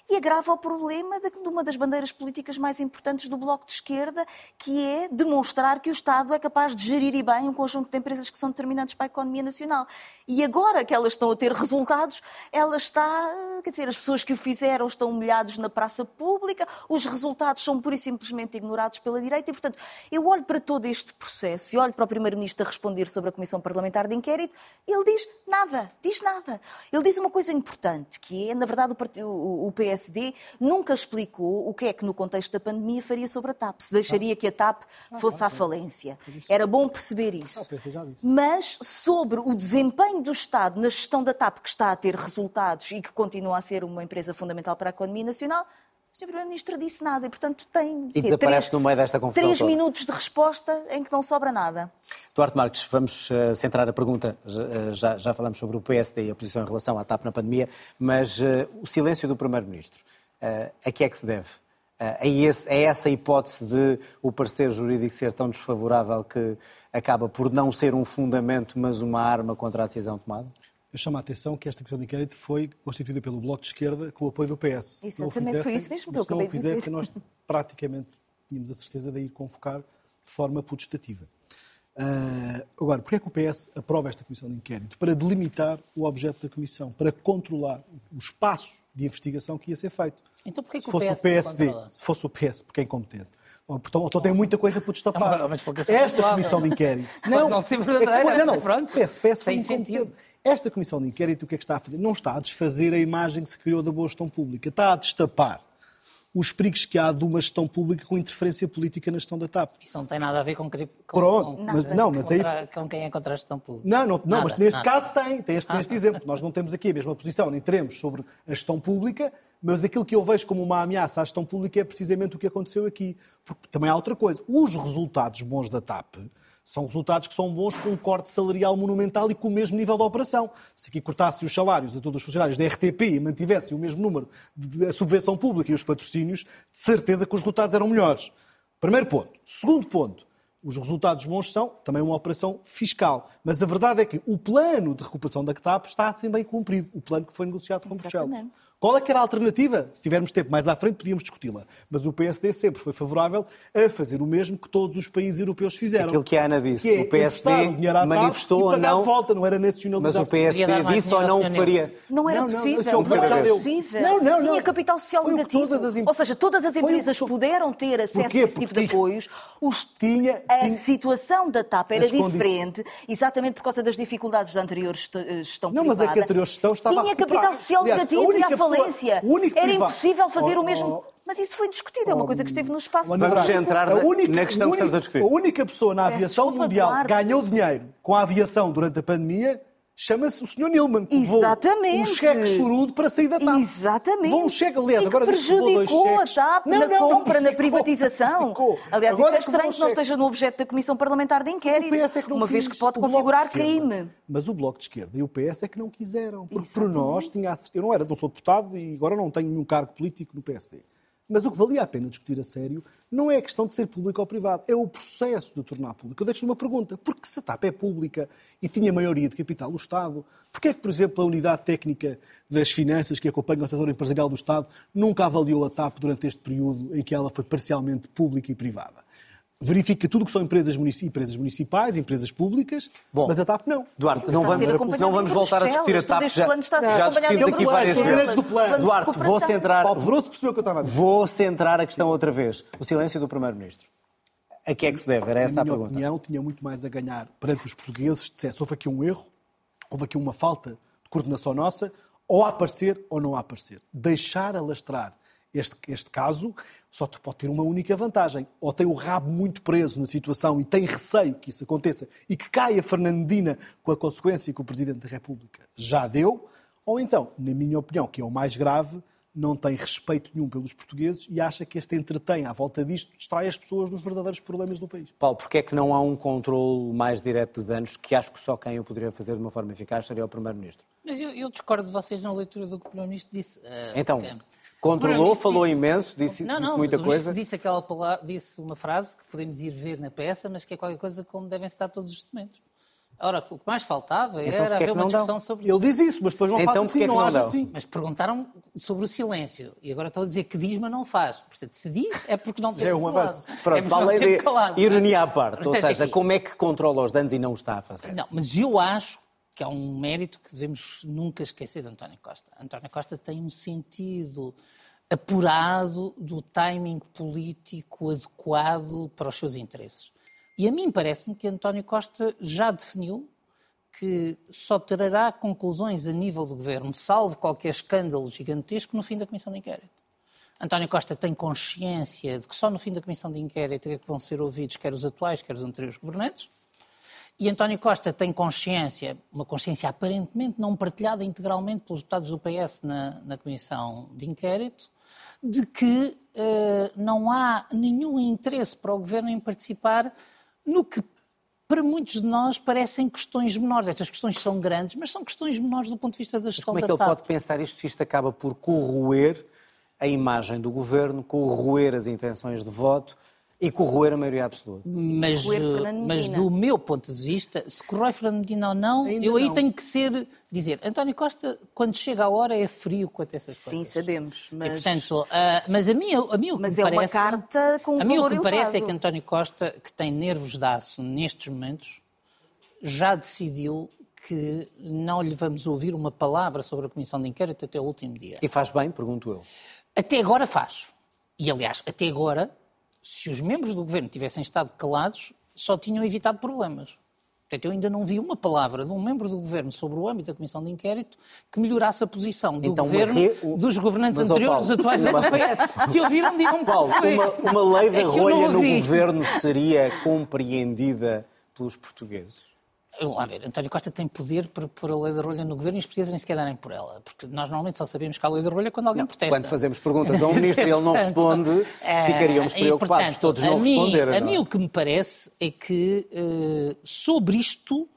e agrava o problema de uma das bandeiras políticas mais importantes do Bloco de Esquerda, que é demonstrar que o Estado é capaz de gerir e bem um conjunto de empresas que são determinantes para a economia nacional. E agora que elas estão a ter resultados, ela está, quer dizer, as pessoas que o fizeram estão humilhados na praça pública, os resultados são pura e simplesmente ignorados pela direita e, portanto, eu olho para todo este processo e olho para o Primeiro-Ministro a responder sobre a Comissão Parlamentar de Inquérito, ele diz nada, diz nada. Ele diz uma coisa importante, que é, na verdade, o PSD nunca explicou o que é que, no contexto da pandemia, faria sobre a TAP. Se deixaria que a TAP fosse à falência. Era bom perceber isso. Mas sobre o desempenho do Estado na gestão da TAP, que está a ter resultados e que continua a ser uma empresa fundamental para a economia nacional, o Sr. Primeiro-Ministro disse nada e, portanto, tem e desaparece três, no meio desta confusão três toda. minutos de resposta em que não sobra nada. Duarte Marques, vamos uh, centrar a pergunta. Uh, já, já falamos sobre o PSD e a posição em relação à TAP na pandemia, mas uh, o silêncio do Primeiro-Ministro, a que é que se deve? É, esse, é essa hipótese de o parecer jurídico ser tão desfavorável que acaba por não ser um fundamento, mas uma arma contra a decisão tomada? Eu chamo a atenção que esta questão de inquérito foi constituída pelo Bloco de Esquerda com o apoio do PS. Exatamente, foi isso mesmo que eu acabei de dizer. Se não o fizessem, nós praticamente tínhamos a certeza de ir convocar de forma putestativa. Uh, agora, porquê é que o PS aprova esta comissão de inquérito? Para delimitar o objeto da comissão, para controlar o espaço de investigação que ia ser feito. Então porquê que se fosse o, PS o PSD, se fosse o PS, porque é incompetente. Então, então tem muita coisa por destapar. Esta comissão de inquérito. Não, não ser verdadeira. Não, não, pronto. PS, PS tem sentido. Esta comissão de inquérito o que é que está a fazer? Não está a desfazer a imagem que se criou da boa gestão pública. Está a destapar os perigos que há de uma gestão pública com interferência política na gestão da TAP. Isso não tem nada a ver com, com, Pronto, com, mas, não, mas contra, aí... com quem é contra a gestão pública. Não, não, não mas neste nada. caso tem, tem este, neste exemplo. Nós não temos aqui a mesma posição, nem teremos sobre a gestão pública, mas aquilo que eu vejo como uma ameaça à gestão pública é precisamente o que aconteceu aqui. Porque também há outra coisa. Os resultados bons da TAP são resultados que são bons com um corte salarial monumental e com o mesmo nível de operação. Se aqui cortasse os salários a todos os funcionários da RTP e mantivesse o mesmo número de subvenção pública e os patrocínios, de certeza que os resultados eram melhores. Primeiro ponto. Segundo ponto. Os resultados bons são também uma operação fiscal. Mas a verdade é que o plano de recuperação da CTAP está assim bem cumprido. O plano que foi negociado com. Bruxelas. Qual é que era a alternativa? Se tivermos tempo mais à frente, podíamos discuti-la. Mas o PSD sempre foi favorável a fazer o mesmo que todos os países europeus fizeram. Aquilo que a Ana disse, é o PSD manifestou ou não... volta, não era nacionalizar. Mas o PSD disse ou não que faria? Não era possível. Não, não, não era possível. Não, não, não. Tinha capital social negativo. As... Ou seja, todas as empresas foi... puderam ter acesso a esse tipo de apoios. Os... Tinha, a tinha... situação da TAP era diferente, exatamente por causa das dificuldades da anterior gestão Não, mas é que a anterior gestão estava Tinha capital social negativo e a Era impossível fazer oh, o mesmo. Oh, mas isso foi discutido, é uma coisa que esteve no espaço Vamos entrar na, única, na questão que estamos a discutir. A única pessoa na aviação Desculpa, mundial que ganhou dinheiro com a aviação durante a pandemia chama-se o Sr. Nilman, que Exatamente. um cheque chorudo para sair da TAP. Exatamente. Vou um cheque, aliás, e agora prejudicou a TAP não, na não, compra, não, na privatização. [LAUGHS] Aliás, agora isso é estranho que não esteja no objeto da Comissão Parlamentar de Inquérito, é uma vez que pode configurar crime. Mas o Bloco de Esquerda e o PS é que não quiseram, porque Exatamente. por nós tinha Eu não era, não sou deputado e agora não tenho nenhum cargo político no PSD. Mas o que valia a pena discutir a sério não é a questão de ser público ou privado, é o processo de tornar público. Eu deixo-lhe uma pergunta. Porque se a TAP é pública e tinha maioria de capital do Estado, porquê é que, por exemplo, a Unidade Técnica das Finanças, que acompanha o setor empresarial do Estado, nunca avaliou a TAP durante este período em que ela foi parcialmente pública e privada? Verifica tudo o que são empresas, munici empresas municipais, empresas públicas, Bom, mas a TAP não. Duarte, não vamos, não vamos voltar a discutir a TAP. Já, já discutimos aqui várias vezes. Do plano. Duarte, vou centrar, percebeu o que eu estava a dizer. Vou centrar a questão outra vez. O silêncio do Primeiro-Ministro. A que é que se deve? Era essa a, minha a pergunta. opinião, tinha muito mais a ganhar perante os portugueses se dissesse houve aqui um erro, houve aqui uma falta de coordenação nossa, ou a aparecer ou não a aparecer. Deixar alastrar este, este caso só pode ter uma única vantagem. Ou tem o rabo muito preso na situação e tem receio que isso aconteça e que caia Fernandina com a consequência que o Presidente da República já deu, ou então, na minha opinião, que é o mais grave, não tem respeito nenhum pelos portugueses e acha que este entretém à volta disto distrai as pessoas dos verdadeiros problemas do país. Paulo, porquê é que não há um controle mais direto de danos que acho que só quem o poderia fazer de uma forma eficaz seria o Primeiro-Ministro? Mas eu, eu, discordo de vocês na leitura do que o Primeiro-Ministro disse. Uh, então, porque... Controlou, falou disse, imenso, disse, não, disse não, muita coisa. Disse, aquela palavra, disse uma frase que podemos ir ver na peça, mas que é qualquer coisa como devem estar todos os documentos. Ora, o que mais faltava Então, era é haver que uma não dão? discussão sobre Ele diz isso, mas depois não Então, faz assim, que não não age assim. Mas perguntaram sobre o silêncio. E agora estão a dizer que diz, mas não faz. Portanto, se diz, é porque não teve é um avanço. É Pronto, não vale de calado. ironia à parte. Ou Portanto, seja, assim, como é que controla os danos e não o está a fazer? Não, mas eu acho que há um mérito que devemos nunca esquecer de António Costa. António Costa tem um sentido apurado do timing político adequado para os seus interesses. E a mim parece-me que António Costa já definiu que só trará conclusões a nível do governo, salvo qualquer escândalo gigantesco, no fim da comissão de inquérito. António Costa tem consciência de que só no fim da comissão de inquérito é que vão ser ouvidos quer os atuais, quer os anteriores governantes. E António Costa tem consciência, uma consciência aparentemente não partilhada integralmente pelos deputados do PS na, na comissão de inquérito, de que eh, não há nenhum interesse para o governo em participar no que para muitos de nós parecem questões menores. Estas questões são grandes, mas são questões menores do ponto de vista da gestão Como é que ele pode pensar isto se isto acaba por corroer a imagem do governo, corroer as intenções de voto e corroer a maioria absoluta? Mas, Corroer eh, mas do meu ponto de vista, se corrói Fernando Medina ou não, Ainda eu aí não. tenho que ser, dizer, António Costa, quando chega a hora, é frio quanto a essas Sim, coisas. sabemos. E, Mas, portanto, ah, mas a mim, a mim o que mas me é uma parece, carta com um A mim o que me parece é que António Costa, que tem nervos de aço nestes momentos, já decidiu que não lhe vamos ouvir uma palavra sobre a comissão de inquérito até o último dia. E faz bem, pergunto eu. Até agora faz. E, aliás, até agora, se os membros do governo tivessem estado calados, só tinham evitado problemas. Portanto, eu ainda não vi uma palavra de um membro do governo sobre o âmbito da comissão de inquérito que melhorasse a posição do Então, governo, re- o- dos governantes Mas, anteriores, dos Paulo, atuais uma- do PS. Se ouviram, digam Paulo, qual foi. uma, uma lei da É rolha no governo seria compreendida pelos portugueses? Vamos lá ver, António Costa tem poder para pôr a lei da rolha no governo e os portugueses nem sequer darem por ela. Porque nós normalmente só sabemos que há lei da rolha quando alguém protesta. Quando fazemos perguntas a um [LAUGHS] ministro e ele não responde, eh, ficaríamos e, preocupados portanto, todos a não mim, responderem. A não é? mim o que me parece é que eh, sobre isto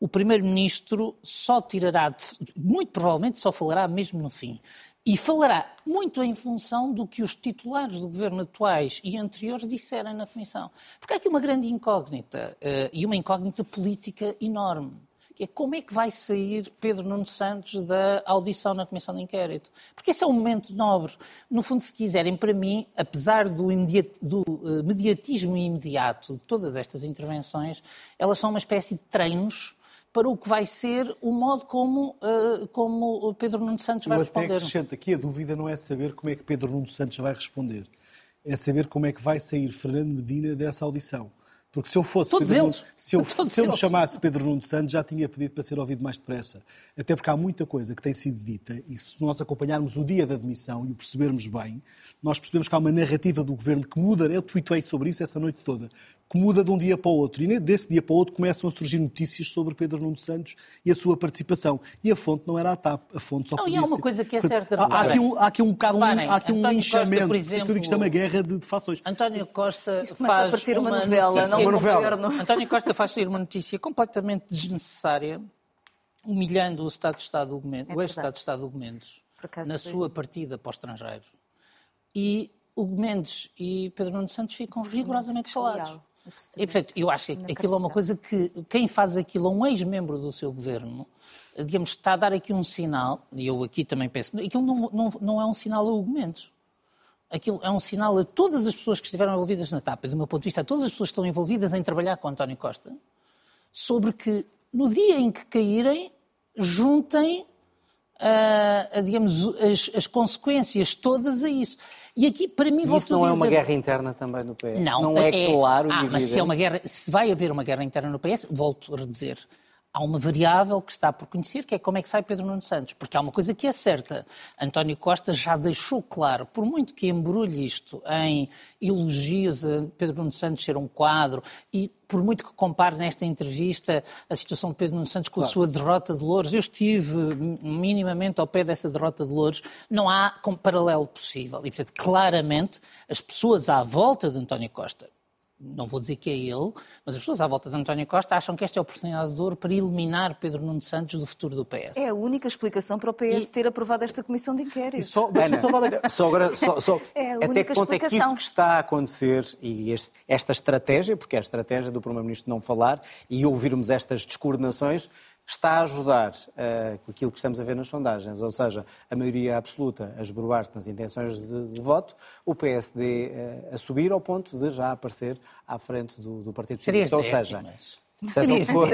o Primeiro-Ministro só tirará, muito provavelmente só falará mesmo no fim. E falará muito em função do que os titulares do governo atuais e anteriores disserem na Comissão. Porque há aqui uma grande incógnita, eh, e uma incógnita política enorme, que é como é que vai sair Pedro Nuno Santos da audição na Comissão de Inquérito. Porque esse é um momento nobre. No fundo, se quiserem, para mim, apesar do, do, eh, mediatismo imediato de todas estas intervenções, elas são uma espécie de treinos para o que vai ser o modo como, eh, como Pedro Nuno Santos vai Eu até responder. acrescento aqui, a dúvida não é saber como é que Pedro Nuno Santos vai responder. É saber como é que vai sair Fernando Medina dessa audição. Porque se eu fosse Todos Pedro eles. Nuno, se eu, [LAUGHS] Todos se eu me chamasse Pedro Nuno Santos, já tinha pedido para ser ouvido mais depressa. Até porque há muita coisa que tem sido dita e se nós acompanharmos o dia da admissão e o percebermos bem, nós percebemos que há uma narrativa do governo que muda. Eu tuitei sobre isso essa noite toda. Que muda de um dia para o outro. E desse dia para o outro começam a surgir notícias sobre Pedro Nuno Santos e a sua participação. E a fonte não era a TAP. A fonte só Não, e podia há uma ser- coisa que é certa, Há, aqui um, há aqui um bocado um, há aqui um António Costa, linchamento. por Por exemplo, exemplo, isto é uma guerra de, de fações. António Costa Isto a faz parecer uma uma novela, notícia- não Uma um novela. governo. António Costa faz sair uma notícia completamente desnecessária, humilhando o Estado de Estado do Mendes, É o ex-Estado verdade. de Estado do Mendes, Por acaso na foi. sua partida para o estrangeiro. E o Mendes e Pedro Nuno Santos ficam rigorosamente calados. absolutamente E, portanto, eu acho que aquilo é uma coisa que quem faz aquilo a um ex-membro do seu governo, digamos, está a dar aqui um sinal, e eu aqui também penso, aquilo não, não, não é um sinal a Hugo Mendes. Aquilo é um sinal a todas as pessoas que estiveram envolvidas na TAP, e do meu ponto de vista, a todas as pessoas que estão envolvidas em trabalhar com António Costa, sobre que no dia em que caírem, juntem, ah, digamos, as, as consequências todas a isso. E aqui, para mim, E isso não é uma guerra interna também no PS? não, não é, claro ah, mas se, é uma guerra, se vai haver uma guerra interna no PS, volto a dizer, há uma variável que está por conhecer, que é como é que sai Pedro Nuno Santos. Porque há uma coisa que é certa. António Costa já deixou claro, por muito que embrulhe isto em elogios a Pedro Nuno Santos ser um quadro, e por muito que compare nesta entrevista a situação de Pedro Nuno Santos com a sua derrota de Louros, eu estive minimamente ao pé dessa derrota de Louros, não há paralelo possível. E, portanto, claramente, as pessoas à volta de António Costa, não vou dizer que é ele, mas as pessoas à volta de António Costa acham que esta é a oportunidade de ouro para eliminar Pedro Nuno Santos do futuro do PS. É a única explicação para o PS E- ter aprovado esta comissão de inquérito. E só, deixa-me só agora, só, só- [LAUGHS] É a até única que ponto é que isto explicação. que está a acontecer e este- esta estratégia, porque é a estratégia do Primeiro-Ministro não falar e ouvirmos estas descoordenações, está a ajudar com aquilo que estamos a ver nas sondagens, ou seja, a maioria absoluta a esboroar-se nas intenções de, de voto, o PSD eh, a subir ao ponto de já aparecer à frente do, do Partido Socialista. Ou seja. Seja o que for,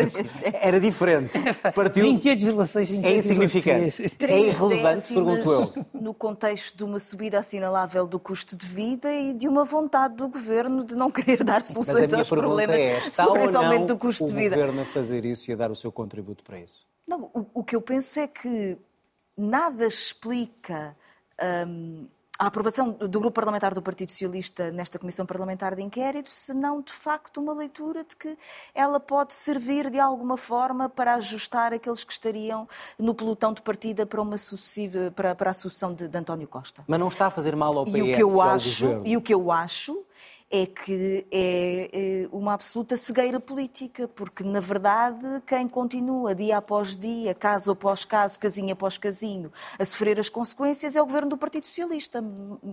era diferente. Partiu, 28,6 é insignificante. É irrelevante, pergunto eu. No contexto de uma subida assinalável do custo de vida e de uma vontade do governo de não querer dar Mas a soluções minha aos problemas é: está sobre ou esse aumento do custo o de vida. governo a fazer isso e a dar o seu contributo para isso? Não, o, o que eu penso é que nada explica hum, a aprovação do grupo parlamentar do Partido Socialista nesta comissão parlamentar de inquérito, senão de facto uma leitura de que ela pode servir de alguma forma para ajustar aqueles que estariam no pelotão de partida para uma sucessiva para, para a sucessão de, de António Costa. Mas não está a fazer mal ao PS E o que eu acho, e o que eu acho é que é eh, uma absoluta cegueira política, porque na verdade quem continua dia após dia, caso após caso, casinho após casinho, a sofrer as consequências é o governo do Partido Socialista,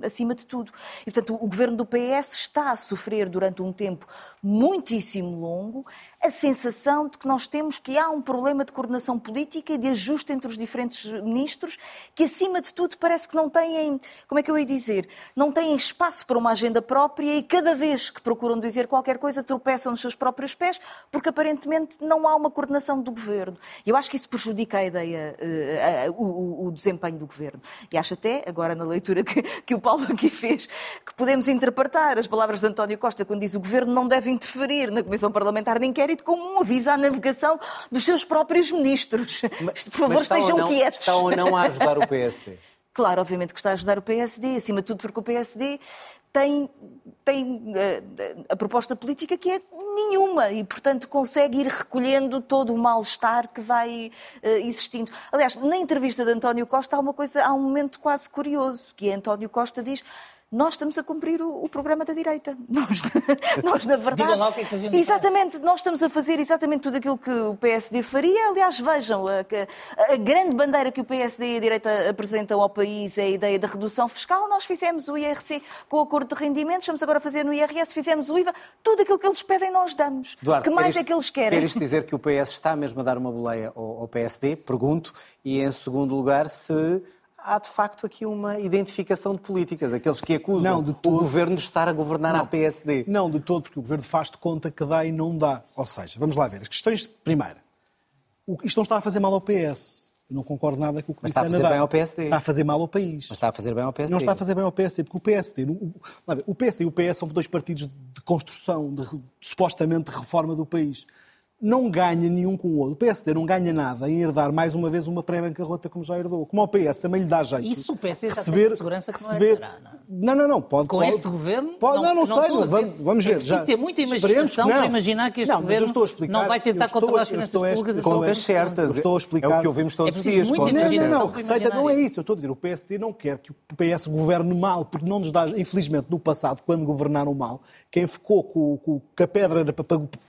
acima de tudo. E portanto o governo do PS está a sofrer durante um tempo muitíssimo longo a sensação de que nós temos que há um problema de coordenação política e de ajuste entre os diferentes ministros, que acima de tudo parece que não têm, como é que eu ia dizer, não têm espaço para uma agenda própria e cada vez que procuram dizer qualquer coisa tropeçam nos seus próprios pés, porque aparentemente não há uma coordenação do governo. Eu acho que isso prejudica a ideia, eh, o, desempenho do governo. E acho até, agora na leitura que, que o Paulo aqui fez, que podemos interpretar as palavras de António Costa quando diz o governo não deve interferir na Comissão Parlamentar de Inquérito como um aviso à navegação dos seus próprios ministros. Por favor, Mas está ou estejam não- quietos. Está ou não a ajudar o PSD? [LAUGHS] Claro, obviamente que está a ajudar o PSD, acima de tudo porque o PSD tem, tem eh, a proposta política que é nenhuma e, portanto, consegue ir recolhendo todo o mal-estar que vai eh, existindo. Aliás, na entrevista de António Costa há uma coisa, há um momento quase curioso, que é António Costa diz nós estamos a cumprir o, o programa da direita. [LAUGHS] Nós, nós na verdade... Lá o que é que Exatamente, nós estamos a fazer exatamente tudo aquilo que o PSD faria. Aliás, vejam, a, a- a grande bandeira que o PSD e a direita apresentam ao país é a ideia da redução fiscal. Nós fizemos o IRC com o acordo de rendimentos, vamos agora fazer no IRS, fizemos o IVA. Tudo aquilo que eles pedem, nós damos. Duarte, que mais quer é que eles querem? Quer isto dizer que o PS está mesmo a dar uma boleia ao, ao PSD? Pergunto. E, em segundo lugar, se há de facto aqui uma identificação de políticas, aqueles que acusam Não, de o todo. governo de estar a governar à PSD. Não, de todo, porque o governo faz de conta que dá e não dá. Ou seja, vamos lá ver. As questões. Primeiro, o- isto não está a fazer mal ao PS. Eu não concordo nada com o que Mas está a fazer bem ao PSD. Está a fazer mal ao país. Mas está a fazer bem ao PSD. Não está a fazer bem ao PSD, porque o PSD, o, o PSD e o PS são dois partidos de construção, de, re- supostamente de reforma do país. Não ganha nenhum com o outro. O PSD não ganha nada em herdar mais uma vez uma pré-bancarrota como já herdou. Como ao PS também lhe dá jeito. Isso o PS já tem receber, segurança que não receber... herdará, não é? Não, não, não. Pode, Com pode- este governo, Pode, não- não, não, sei. Vamos, ver. vamos É ver. preciso já. ter muita imaginação para imaginar que este não, governo estou a explicar- não vai tentar controlar as finanças públicas Contas certas. Estou a explicar- É o que ouvimos todos É os dias. Não, não, não, receita não é isso. Eu estou a dizer, o PSD não quer que o PS governe mal, porque não nos dá, infelizmente, no passado, quando governaram mal, quem ficou com, com- com a pedra na,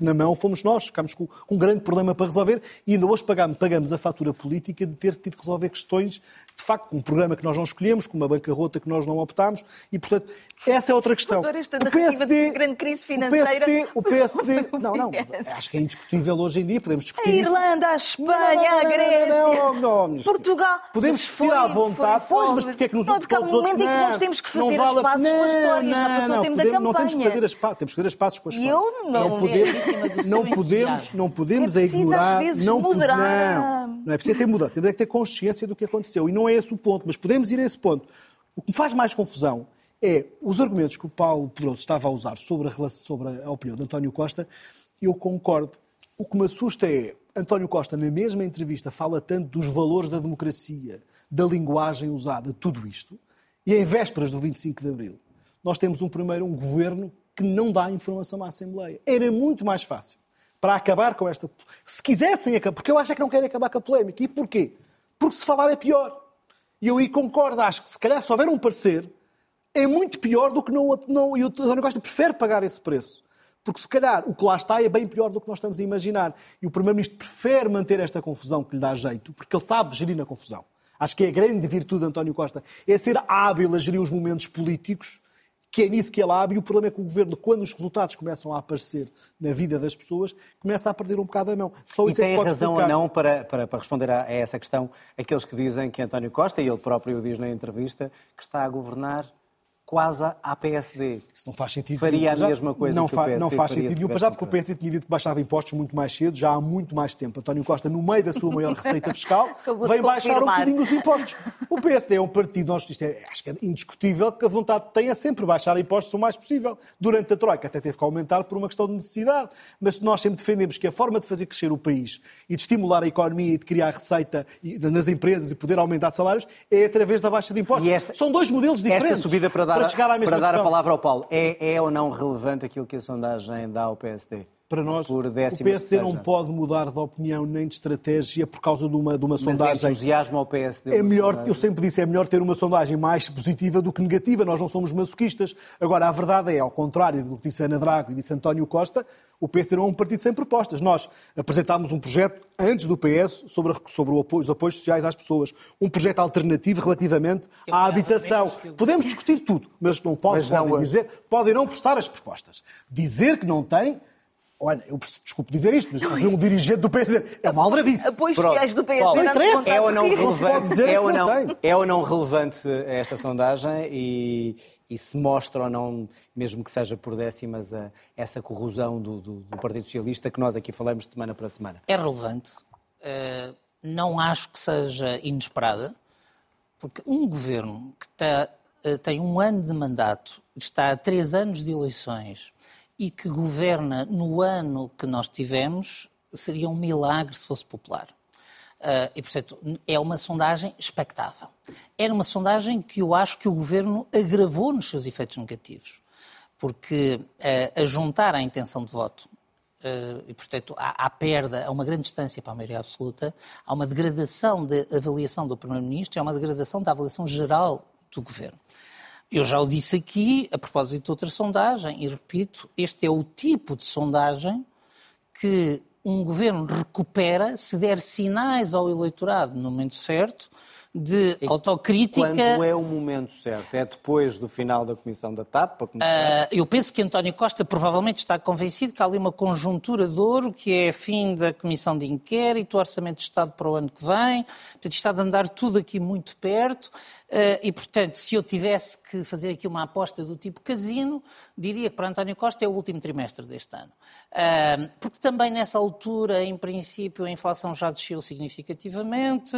na mão fomos nós, ficámos com, com um grande problema para resolver e ainda hoje pagamos, pagamos a fatura política de ter tido que resolver questões, de facto, com um programa que nós não escolhemos, com uma bancarrota que nós não optámos e, portanto, essa é outra questão. Esta narrativa de grande crise financeira. O PSD, o PSD não, não, acho que é indiscutível hoje em dia, podemos A discutir isso. Irlanda, a Espanha, a Grécia, não, não, não, Portugal. Podemos discutir à vontade, foi pois, mas porque é que nos Não, porque há um momento em que nós Não, temos que não fazer vale as a- pazes com a não, história, já não, passou não, o tempo da podemos- Não temos que campanha. fazer as temos que fazer as pazes com a E história. eu não- não não podemos, não podemos, não podemos É preciso, às ignorar, vezes, não, pod- moderar. não, não é preciso ter moderado, temos é que ter consciência do que aconteceu e não é esse o ponto, mas podemos ir a esse ponto. O que me faz mais confusão é os argumentos que o Paulo Pedroso estava a usar sobre a, sobre a opinião de António Costa, eu concordo. O que me assusta é António Costa, na mesma entrevista, fala tanto dos valores da democracia, da linguagem usada, tudo isto, e em vésperas do 25 de Abril, nós temos um primeiro um governo que não dá informação à Assembleia. Era muito mais fácil para acabar com esta. Se quisessem acabar, porque eu acho é que não querem acabar com a polémica. E porquê? Porque se falar é pior. E eu aí concordo, acho que se calhar se houver um parecer, é muito pior do que não, não e o António Costa prefere pagar esse preço. Porque se calhar o que lá está é bem pior do que nós estamos a imaginar. E o Primeiro-Ministro prefere manter esta confusão que lhe dá jeito, porque ele sabe gerir na confusão. Acho que é a grande virtude de António Costa, é ser hábil a gerir os momentos políticos, que é nisso que ele é hábil. E o problema é que o governo, quando os resultados começam a aparecer na vida das pessoas, começa a perder um bocado a mão. Só e tem é razão explicar. ou não para, para, para responder a, a essa questão aqueles que dizem que António Costa, e ele próprio diz na entrevista, que está a governar quase à PSD. Isso não faz sentido. Faria a mesma coisa não que o PSD Não faz sentido nenhum. Já porque o PSD tinha dito que baixava impostos muito mais cedo, já há muito mais tempo. António Costa, no meio da sua maior receita fiscal, [LAUGHS] vem baixar um bocadinho os impostos. O PSD é um partido, nós, isto é, acho que é indiscutível que a vontade que tem é sempre baixar impostos o mais possível. Durante a Troika até teve que aumentar por uma questão de necessidade. Mas nós sempre defendemos que a forma de fazer crescer o país e de estimular a economia e de criar receita nas empresas e poder aumentar salários é através da baixa de impostos. Esta, São dois modelos diferentes. Esta subida para, dar, para chegar à mesma para dar a palavra ao Paulo. É, é ou não relevante aquilo que a sondagem dá ao PSD? Para nós, o PSD não pode mudar de opinião nem de estratégia por causa de uma, de uma Mas sondagem. entusiasmo ao PSD. É melhor, eu sempre disse, é melhor ter uma sondagem mais positiva do que negativa. Nós não somos masoquistas. Agora, a verdade é, ao contrário do que disse Ana Drago e disse António Costa, o PSD não é um partido sem propostas. Nós apresentámos um projeto antes do PS sobre, sobre apoio, os apoios sociais às pessoas. Um projeto alternativo relativamente à habitação. Podemos discutir tudo, mas não pode, mas não, podem dizer, podem não prestar as propostas. Dizer que não tem Olha, eu desculpe dizer isto, mas ouvi um dirigente do PS dizer é uma aldrabice. Apoios sociais do PS. Paulo, é ou não relevante, é ou não, é ou não relevante esta sondagem e, e se mostra ou não, mesmo que seja por décimas, a, essa corrosão do, do, do, Partido Socialista que nós aqui falamos de semana para semana? É relevante. Uh, não acho que seja inesperada, porque um governo que está, uh, tem um ano de mandato, está a três anos de eleições e que governa no ano que nós tivemos, seria um milagre se fosse popular. Uh, e, portanto, é uma sondagem expectável. Era uma sondagem que eu acho que o governo agravou nos seus efeitos negativos, porque uh, a juntar a intenção de voto Uh, e, portanto, há, há, perda, há uma grande distância para a maioria absoluta, há uma degradação da de avaliação do Primeiro-Ministro e há uma degradação da avaliação geral do Governo. Eu já o disse aqui, a propósito de outra sondagem, e repito, este é o tipo de sondagem que um governo recupera se der sinais ao eleitorado no momento certo de e autocrítica. Quando é o momento certo? É depois do final da comissão da TAP? Uh, eu penso que António Costa provavelmente está convencido que há ali uma conjuntura de ouro, que é fim da comissão de inquérito, orçamento de Estado para o ano que vem. Portanto, está a andar tudo aqui muito perto. Uh, e, portanto, se eu tivesse que fazer aqui uma aposta do tipo casino, diria que para António Costa é o último trimestre deste ano. Uh, porque também nessa altura, em princípio, a inflação já desceu significativamente,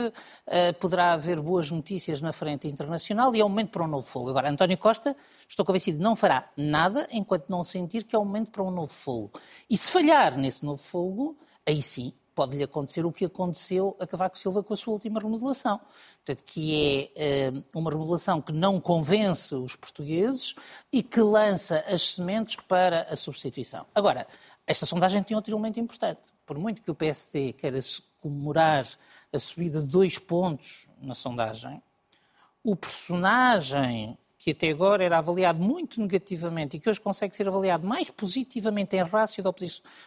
poderá haver haver boas notícias na frente internacional e é um momento para um novo fogo. Agora, António Costa, estou convencido, não fará nada enquanto não sentir que é um momento para um novo fogo. E se falhar nesse novo fogo, aí sim pode-lhe acontecer o que aconteceu a Cavaco Silva com a sua última remodelação. Portanto, que é uh, uma remodelação que não convence os portugueses e que lança as sementes para a substituição. Agora, esta sondagem tem outro elemento importante. Por muito que o PSD queira comemorar a subida de dois pontos na sondagem, o personagem que até agora era avaliado muito negativamente e que hoje consegue ser avaliado mais positivamente em rácio de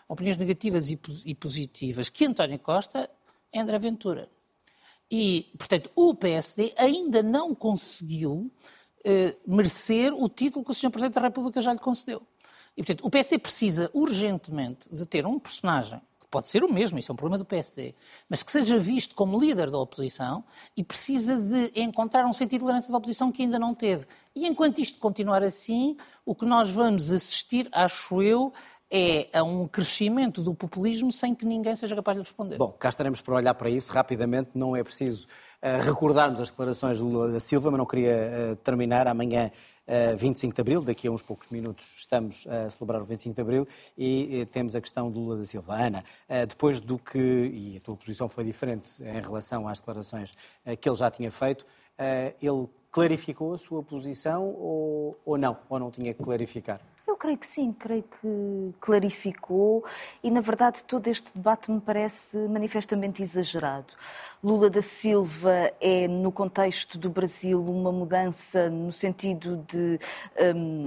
opiniões negativas e positivas que António Costa é André Ventura. E, portanto, o PSD ainda não conseguiu eh, merecer o título que o Sr. Presidente da República já lhe concedeu. E, portanto, o PSD precisa urgentemente de ter um personagem pode ser o mesmo, isso é um problema do PSD, mas que seja visto como líder da oposição e precisa de encontrar um sentido de liderança da oposição que ainda não teve. E enquanto isto continuar assim, o que nós vamos assistir, acho eu, é a um crescimento do populismo sem que ninguém seja capaz de responder. Bom, cá estaremos para olhar para isso rapidamente, não é preciso recordarmos as declarações do Lula da Silva, mas não queria uh, terminar amanhã 25 eh, de Abril, daqui a uns poucos minutos estamos a celebrar o 25 de Abril e eh, temos a questão do Lula da Silva. Ana, eh, depois do que, e a tua posição foi diferente em relação às declarações que ele já tinha feito, ele clarificou a sua posição ou, ou não? Ou não tinha que clarificar? Eu creio que sim, creio que clarificou e, na verdade, todo este debate me parece manifestamente exagerado. Lula da Silva é, no contexto do Brasil, uma mudança no sentido de. Um,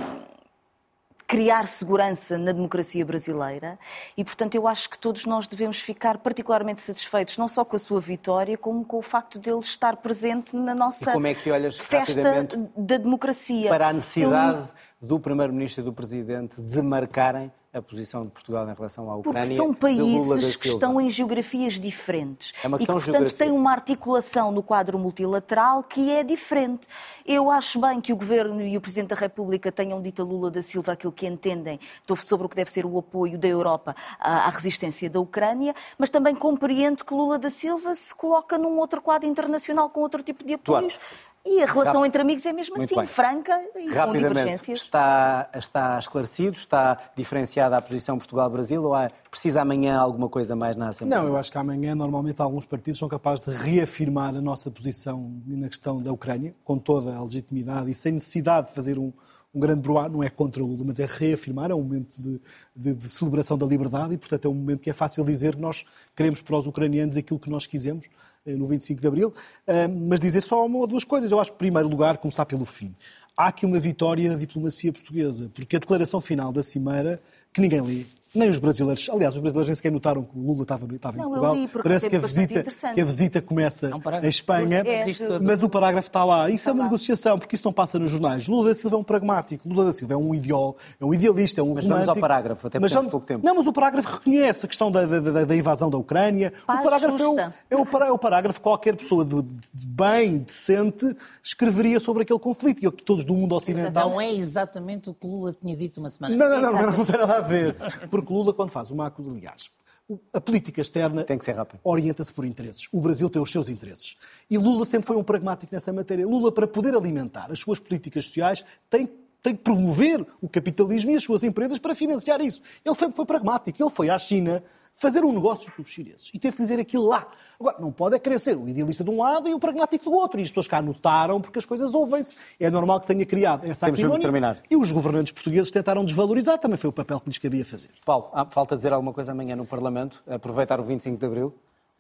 criar segurança na democracia brasileira e, portanto, eu acho que todos nós devemos ficar particularmente satisfeitos, não só com a sua vitória, como com o facto dele estar presente na nossa E como é que olhas festa da democracia. Para a necessidade Eu- do Primeiro-Ministro e do Presidente de marcarem a posição de Portugal em relação à Ucrânia Porque são países que estão em geografias diferentes. É uma e que, portanto, geografia. têm uma articulação no quadro multilateral que é diferente. Eu acho bem que o Governo e o Presidente da República tenham dito a Lula da Silva aquilo que entendem sobre o que deve ser o apoio da Europa à à resistência da Ucrânia, mas também compreendo que Lula da Silva se coloca num outro quadro internacional com outro tipo de apoios. Duarte. E a relação Rap- entre amigos é mesmo Muito assim, bem. franca e com divergências. está, está esclarecido, está diferenciada a posição Portugal-Brasil ou há, precisa amanhã alguma coisa mais na Assembleia? Não, eu acho que amanhã, normalmente, alguns partidos são capazes de reafirmar a nossa posição na questão da Ucrânia, com toda a legitimidade e sem necessidade de fazer um, um grande broá, não é contra o Lula, mas é reafirmar, é um momento de, de- de celebração da liberdade e, portanto, é um momento que é fácil dizer que nós queremos para os ucranianos aquilo que nós quisemos no 25 de Abril, Ah, mas dizer só uma ou duas coisas. Eu acho que, em primeiro lugar, começar pelo fim. Há aqui uma vitória da diplomacia portuguesa, porque a declaração final da Cimeira, que ninguém lê, nem os brasileiros, aliás, os brasileiros nem sequer notaram que o Lula estava, estava em Não, eu Portugal. li, Parece é que a, bastante visita, que a visita começa um parágrafo. em Espanha, É, mas o parágrafo está lá. Isso Está é uma lá. negociação, porque isso não passa nos jornais. Lula da Silva é um pragmático, Lula da Silva é um ideal, é um idealista, é um Mas vamos ao parágrafo, até porque Mas temos vamos- pouco tempo. Não, mas o parágrafo reconhece a questão da, da- da- da invasão da Ucrânia. Paz o parágrafo é o, é, o, pará- é o parágrafo que qualquer pessoa de, de bem, decente, escreveria sobre aquele conflito. E o que todos do mundo ocidental Não é exatamente o que Lula tinha dito uma semana. não, não, não, não, não tem nada a ver. Porque Lula, quando faz uma acusação, aliás, a política externa Tem que ser rápido. orienta-se por interesses. O Brasil tem os seus interesses. E Lula sempre foi um pragmático nessa matéria. Lula, para poder alimentar as suas políticas sociais, tem, tem que promover o capitalismo e as suas empresas para financiar isso. Ele foi, foi pragmático. Ele foi à China fazer um negócio com os chineses e teve que dizer aquilo lá. Agora, não pode é querer ser o idealista de um lado e o pragmático do outro. E as pessoas cá notaram porque as coisas ouvem-se. É normal que tenha criado essa acrimónia. E os governantes portugueses tentaram desvalorizar, também foi o papel que lhes cabia fazer. Paulo, falta dizer alguma coisa amanhã no Parlamento? Aproveitar o 25 de Abril?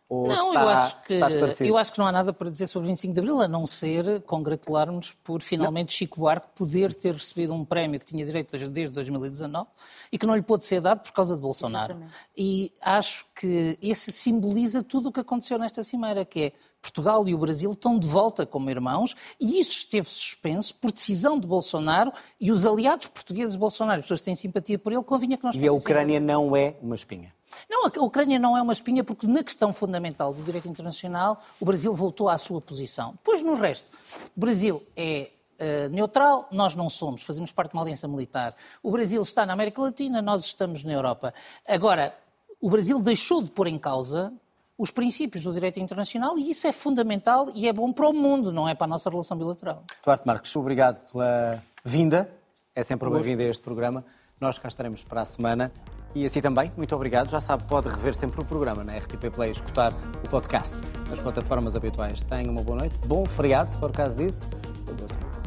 Ou Não, está, eu, acho que, eu acho que não há nada para dizer sobre 25 de Abril, a não ser congratularmos por finalmente Chico Buarque poder ter recebido um prémio que tinha direito desde desde 2019 e que não lhe pôde ser dado por causa de Bolsonaro. Exatamente. E acho que esse simboliza tudo o que aconteceu nesta cimeira, que é Portugal e o Brasil estão de volta como irmãos e isso esteve suspenso por decisão de Bolsonaro e os aliados portugueses de Bolsonaro, as pessoas que têm simpatia por ele, convinha que nós E a Ucrânia não é uma espinha. Não, a Ucrânia não é uma espinha porque na questão fundamental do direito internacional o Brasil voltou à sua posição. Depois no resto, o Brasil é eh, neutral, nós não somos, fazemos parte de uma aliança militar. O Brasil está na América Latina, nós estamos na Europa. Agora, o Brasil deixou de pôr em causa os princípios do direito internacional e isso é fundamental e é bom para o mundo, não é para a nossa relação bilateral. Duarte Marques, obrigado pela vinda. É sempre uma bem-vinda a este programa. Nós cá estaremos para a semana. E assim também, muito obrigado. Já sabe, pode rever sempre o programa na RTP Play, escutar o podcast nas plataformas habituais. Tenha uma boa noite, bom feriado, se for caso disso. Boa semana.